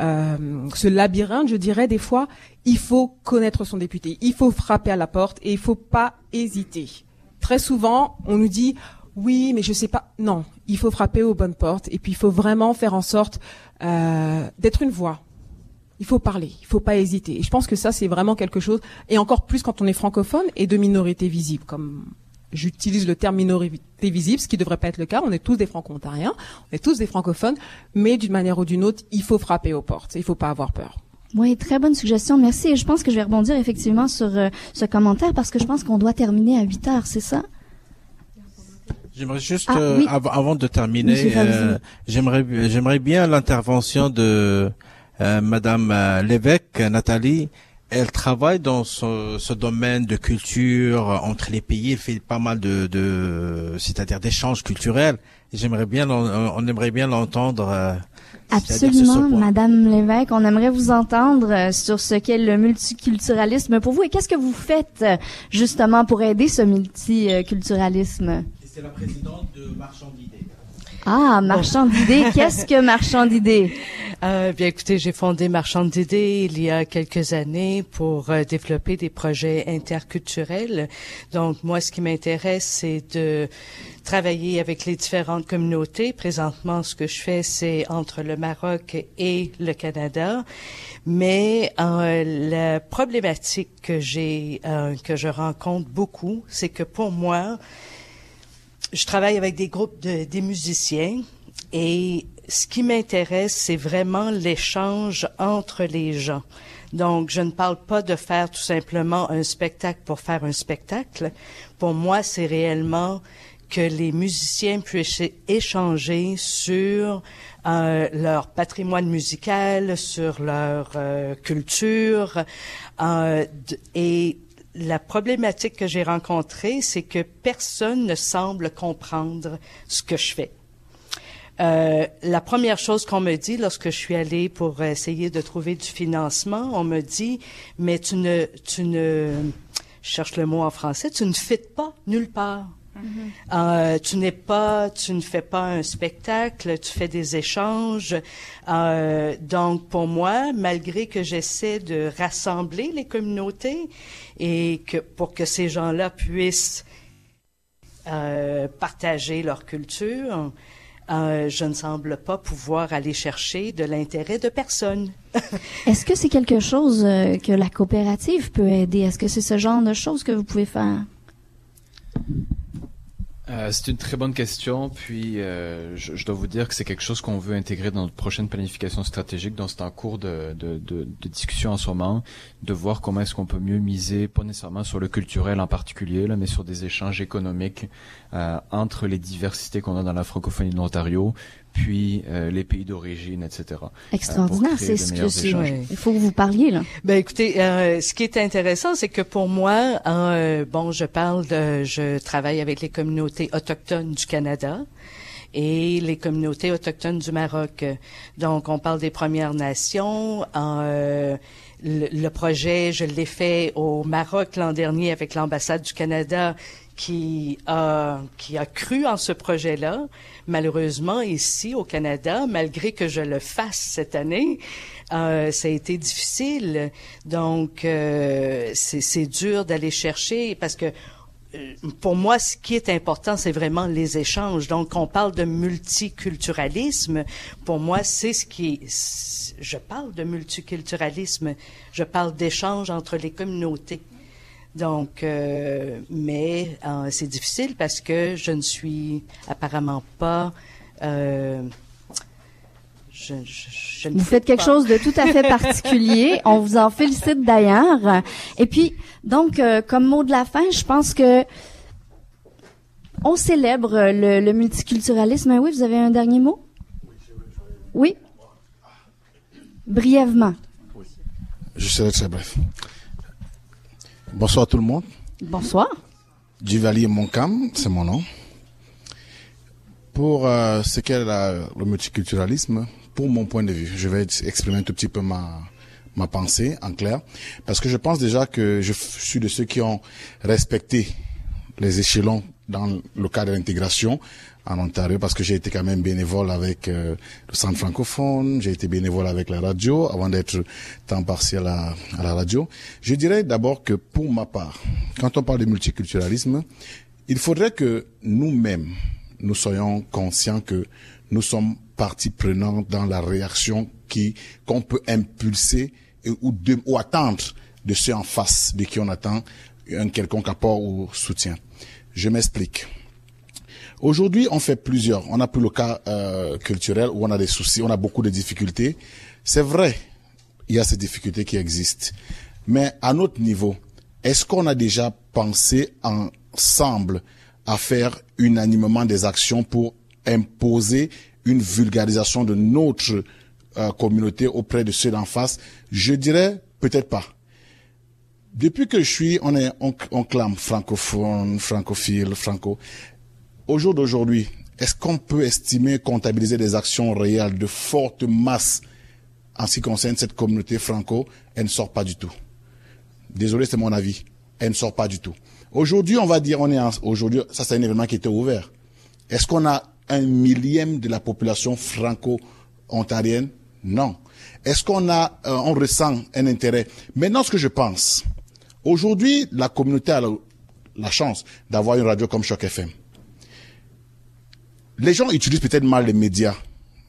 euh, ce labyrinthe, je dirais des fois, il faut connaître son député, il faut frapper à la porte et il faut pas hésiter. Très souvent, on nous dit oui, mais je sais pas. Non, il faut frapper aux bonnes portes et puis il faut vraiment faire en sorte euh, d'être une voix. Il faut parler, il faut pas hésiter. Et je pense que ça, c'est vraiment quelque chose, et encore plus quand on est francophone et de minorité visible, comme j'utilise le terme minorité visible, ce qui devrait pas être le cas. On est tous des franco-ontariens, on est tous des francophones, mais d'une manière ou d'une autre, il faut frapper aux portes. Il faut pas avoir peur. Oui, très bonne suggestion. Merci. Et je pense que je vais rebondir effectivement sur euh, ce commentaire parce que je pense qu'on doit terminer à 8 heures, c'est ça? J'aimerais juste, Ah, euh, oui. av- avant de terminer, euh, j'aimerais, j'aimerais bien l'intervention de Madame euh, l'évêque Nathalie. Elle travaille dans ce, ce domaine de culture euh, entre les pays. Elle fait pas mal de, de c'est-à-dire d'échanges culturels. J'aimerais bien, on aimerait bien l'entendre. euh, Absolument. Madame Lévesque. On aimerait vous entendre euh, sur ce qu'est le multiculturalisme pour vous et qu'est-ce que vous faites euh, justement pour aider ce multiculturalisme? C'est la présidente de Marchand d'idées. Ah, marchand d'idées. Qu'est-ce que marchand d'idées? Euh, bien écoutez, j'ai fondé Marchand d'idées il y a quelques années pour euh, développer des projets interculturels. Donc moi, ce qui m'intéresse, c'est de travailler avec les différentes communautés. Présentement, ce que je fais, c'est entre le Maroc et le Canada. Mais euh, la problématique que j'ai, euh, que je rencontre beaucoup, c'est que pour moi, je travaille avec des groupes de des musiciens et ce qui m'intéresse, c'est vraiment l'échange entre les gens. Donc, je ne parle pas de faire tout simplement un spectacle pour faire un spectacle. Pour moi, c'est réellement que les musiciens puissent échanger sur euh, leur patrimoine musical, sur leur euh, culture. Euh, et la problématique que j'ai rencontrée, c'est que personne ne semble comprendre ce que je fais. Euh, la première chose qu'on me dit lorsque je suis allée pour essayer de trouver du financement, on me dit, mais tu ne, tu ne, je cherche le mot en français, tu ne fites pas nulle part. Mm-hmm. Euh, tu n'es pas, tu ne fais pas un spectacle, tu fais des échanges. Euh, donc pour moi, malgré que j'essaie de rassembler les communautés et que pour que ces gens-là puissent euh, partager leur culture, euh, je ne semble pas pouvoir aller chercher de l'intérêt de personne. Est-ce que c'est quelque chose euh, que la coopérative peut aider? Est-ce que c'est ce genre de choses que vous pouvez faire? Euh, c'est une très bonne question. Puis, euh, je, dois vous dire que c'est quelque chose qu'on veut intégrer dans notre prochaine planification stratégique. Donc, c'est en cours de, de, de, de discussion en ce moment, de voir comment est-ce qu'on peut mieux miser, pas nécessairement sur le culturel en particulier, là, mais sur des échanges économiques euh, entre les diversités qu'on a dans la francophonie de l'Ontario, puis euh, les pays d'origine, etc. euh, Extraordinaire, créer c'est ce que c'est. échanges. Il faut que vous parliez, là. Ben écoutez, euh, ce qui est intéressant, c'est que pour moi, euh, bon, je parle de, je travaille avec les communautés autochtones du Canada et les communautés autochtones du Maroc. Donc, on parle des Premières Nations. Euh, le, le projet, je l'ai fait au Maroc l'an dernier avec l'ambassade du Canada qui a, qui a cru en ce projet-là. Malheureusement, ici au Canada, malgré que je le fasse cette année, euh, ça a été difficile. Donc, euh, c'est dur d'aller chercher parce que euh, pour moi, ce qui est important, c'est vraiment les échanges. Donc, on parle de multiculturalisme. Pour moi, c'est ce qui... Je parle de multiculturalisme. Je parle d'échanges entre les communautés. Donc, euh, mais euh, c'est difficile parce que je ne suis apparemment pas... euh, je, je- je ne Vous faites quelque pas. chose de tout à fait particulier. On vous en félicite d'ailleurs. Et puis, donc, euh, comme mot de la fin, je pense que on célèbre le, le multiculturalisme. Ah Oui, vous avez un dernier mot? Oui? Brièvement. Je serai très bref. Bonsoir tout le monde. Bonsoir. Duvalier Moncam, c'est mon nom. Pour euh, ce qu'est le multiculturalisme, pour mon point de vue, je vais exprimer un tout petit peu ma, ma pensée en clair, parce que je pense déjà que je suis de ceux qui ont respecté les échelons dans le cadre de l'intégration en Ontario, parce que j'ai été quand même bénévole avec euh, le centre francophone, j'ai été bénévole avec la radio avant d'être temps partiel à, la radio. Je dirais d'abord que pour ma part, quand on parle de multiculturalisme, il faudrait que nous-mêmes, nous soyons conscients que nous sommes partie prenante dans la réaction qui qu'on peut impulser ou, de, ou attendre de ceux en face de qui on attend un quelconque apport ou soutien. Je m'explique. Aujourd'hui, on fait plusieurs. On a pris le cas euh, culturel où on a des soucis, on a beaucoup de difficultés. C'est vrai, il y a ces difficultés qui existent. Mais à notre niveau, est-ce qu'on a déjà pensé ensemble à faire unanimement des actions pour imposer une vulgarisation de notre euh, communauté auprès de ceux d'en face? Je dirais peut-être pas. Depuis que je suis, on est, on, on clame francophone, francophile, franco. Au jour d'aujourd'hui, est-ce qu'on peut estimer, comptabiliser des actions réelles de forte masse en ce qui concerne cette communauté franco? Elle ne sort pas du tout. Désolé, c'est mon avis. Elle ne sort pas du tout. Aujourd'hui, on va dire, on est aujourd'hui, ça c'est un événement qui était ouvert. Est-ce qu'on a un millième de la population franco-ontarienne? Non. Est-ce qu'on a, euh, on ressent un intérêt? Maintenant, ce que je pense, aujourd'hui, la communauté a la, la chance d'avoir une radio comme Choc FM. Les gens utilisent peut-être mal les médias,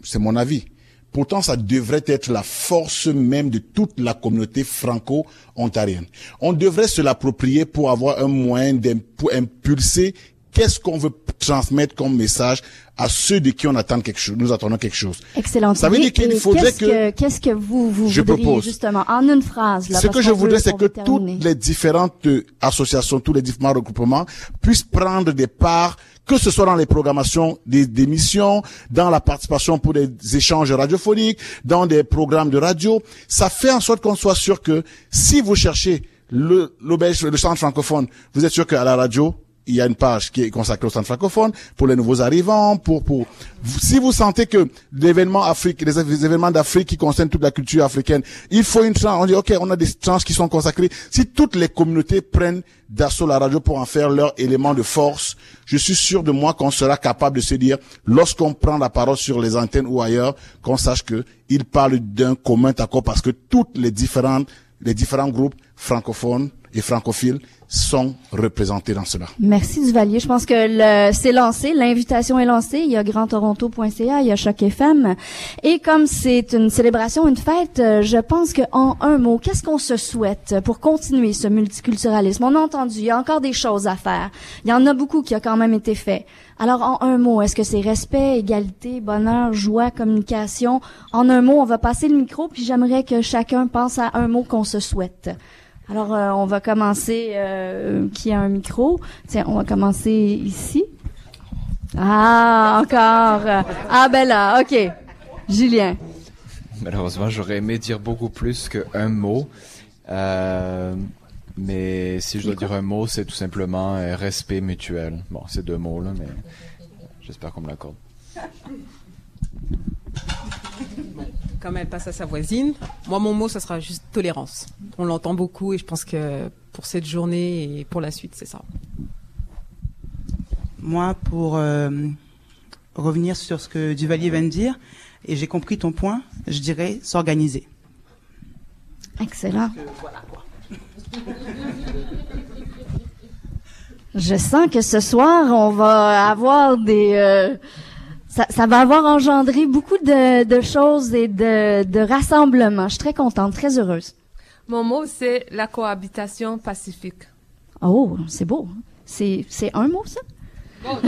c'est mon avis. Pourtant, ça devrait être la force même de toute la communauté franco-ontarienne. On devrait se l'approprier pour avoir un moyen d'impulser qu'est-ce qu'on veut transmettre comme message à ceux de qui on attend quelque chose, nous attendons quelque chose. Excellent. Ça veut dire qu'il faudrait qu'est-ce que, qu'est-ce que vous, vous Je voudriez propose. justement, en une phrase, là, Ce que je voudrais, c'est que toutes les différentes euh, associations, tous les différents regroupements puissent prendre des parts, que ce soit dans les programmations des des émissions, dans la participation pour des échanges radiophoniques, dans des programmes de radio. Ça fait en sorte qu'on soit sûr que si vous cherchez le, le centre francophone, vous êtes sûr qu'à la radio, il y a une page qui est consacrée au centre francophone pour les nouveaux arrivants, pour pour si vous sentez que l'événement Afrique, les, événements d'Afrique qui concernent toute la culture africaine, il faut une tranche. On dit ok, on a des tranches qui sont consacrées. Si toutes les communautés prennent d'assaut la radio pour en faire leur élément de force, je suis sûr de moi qu'on sera capable de se dire, lorsqu'on prend la parole sur les antennes ou ailleurs, qu'on sache que il parle d'un commun accord parce que toutes les différentes les différents groupes francophones et francophiles sont représentés dans cela. Merci Duvalier. Je pense que c'est lancé, l'invitation est lancée. Il y a grandtoronto.ca, il y a Choc FM. Et comme c'est une célébration, une fête, je pense que en un mot, qu'est-ce qu'on se souhaite pour continuer ce multiculturalisme? On a entendu, il y a encore des choses à faire. Il y en a beaucoup qui a quand même été fait. Alors en un mot, est-ce que c'est respect, égalité, bonheur, joie, communication? En un mot, on va passer le micro, puis j'aimerais que chacun pense à un mot qu'on se souhaite. Alors, euh, on va commencer. Euh, qui a un micro? Tiens, on va commencer ici. Ah, encore. Ah ben là, ok. Julien. Malheureusement, j'aurais aimé dire beaucoup plus qu'un mot. Euh, mais si je dois dire un mot, c'est tout simplement respect mutuel. Bon, c'est deux mots, là, mais j'espère qu'on me l'accorde. Comme elle passe à sa voisine, moi mon mot ça sera juste tolérance. On l'entend beaucoup et je pense que pour cette journée et pour la suite c'est ça. Moi, pour euh, revenir sur ce que Duvalier vient de dire, et j'ai compris ton point, je dirais s'organiser. Excellent. Je sens que ce soir, on va avoir des... euh, ça, ça va avoir engendré beaucoup de, de choses et de, de rassemblements. Je suis très contente, très heureuse. Mon mot, c'est la cohabitation pacifique. Oh, c'est beau. C'est, c'est un mot, ça?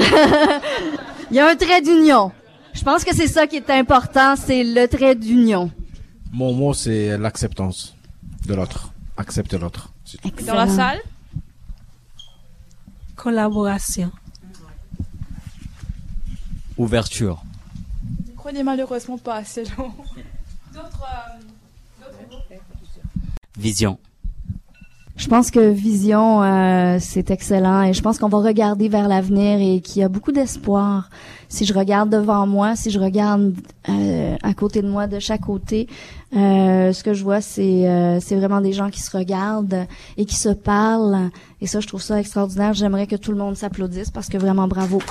Il y a un trait d'union. Je pense que c'est ça qui est important, c'est le trait d'union. Mon mot, c'est l'acceptance de l'autre. Accepter l'autre. Dans la salle? Collaboration. Ouverture. Le micro n'est malheureusement pas assez long. D'autres. euh, Vision. Je pense que vision, euh, c'est excellent et je pense qu'on va regarder vers l'avenir et qu'il y a beaucoup d'espoir. Si je regarde devant moi, si je regarde euh, à côté de moi, de chaque côté, euh, ce que je vois, c'est euh, c'est vraiment des gens qui se regardent et qui se parlent. Et ça, je trouve ça extraordinaire. J'aimerais que tout le monde s'applaudisse parce que vraiment bravo.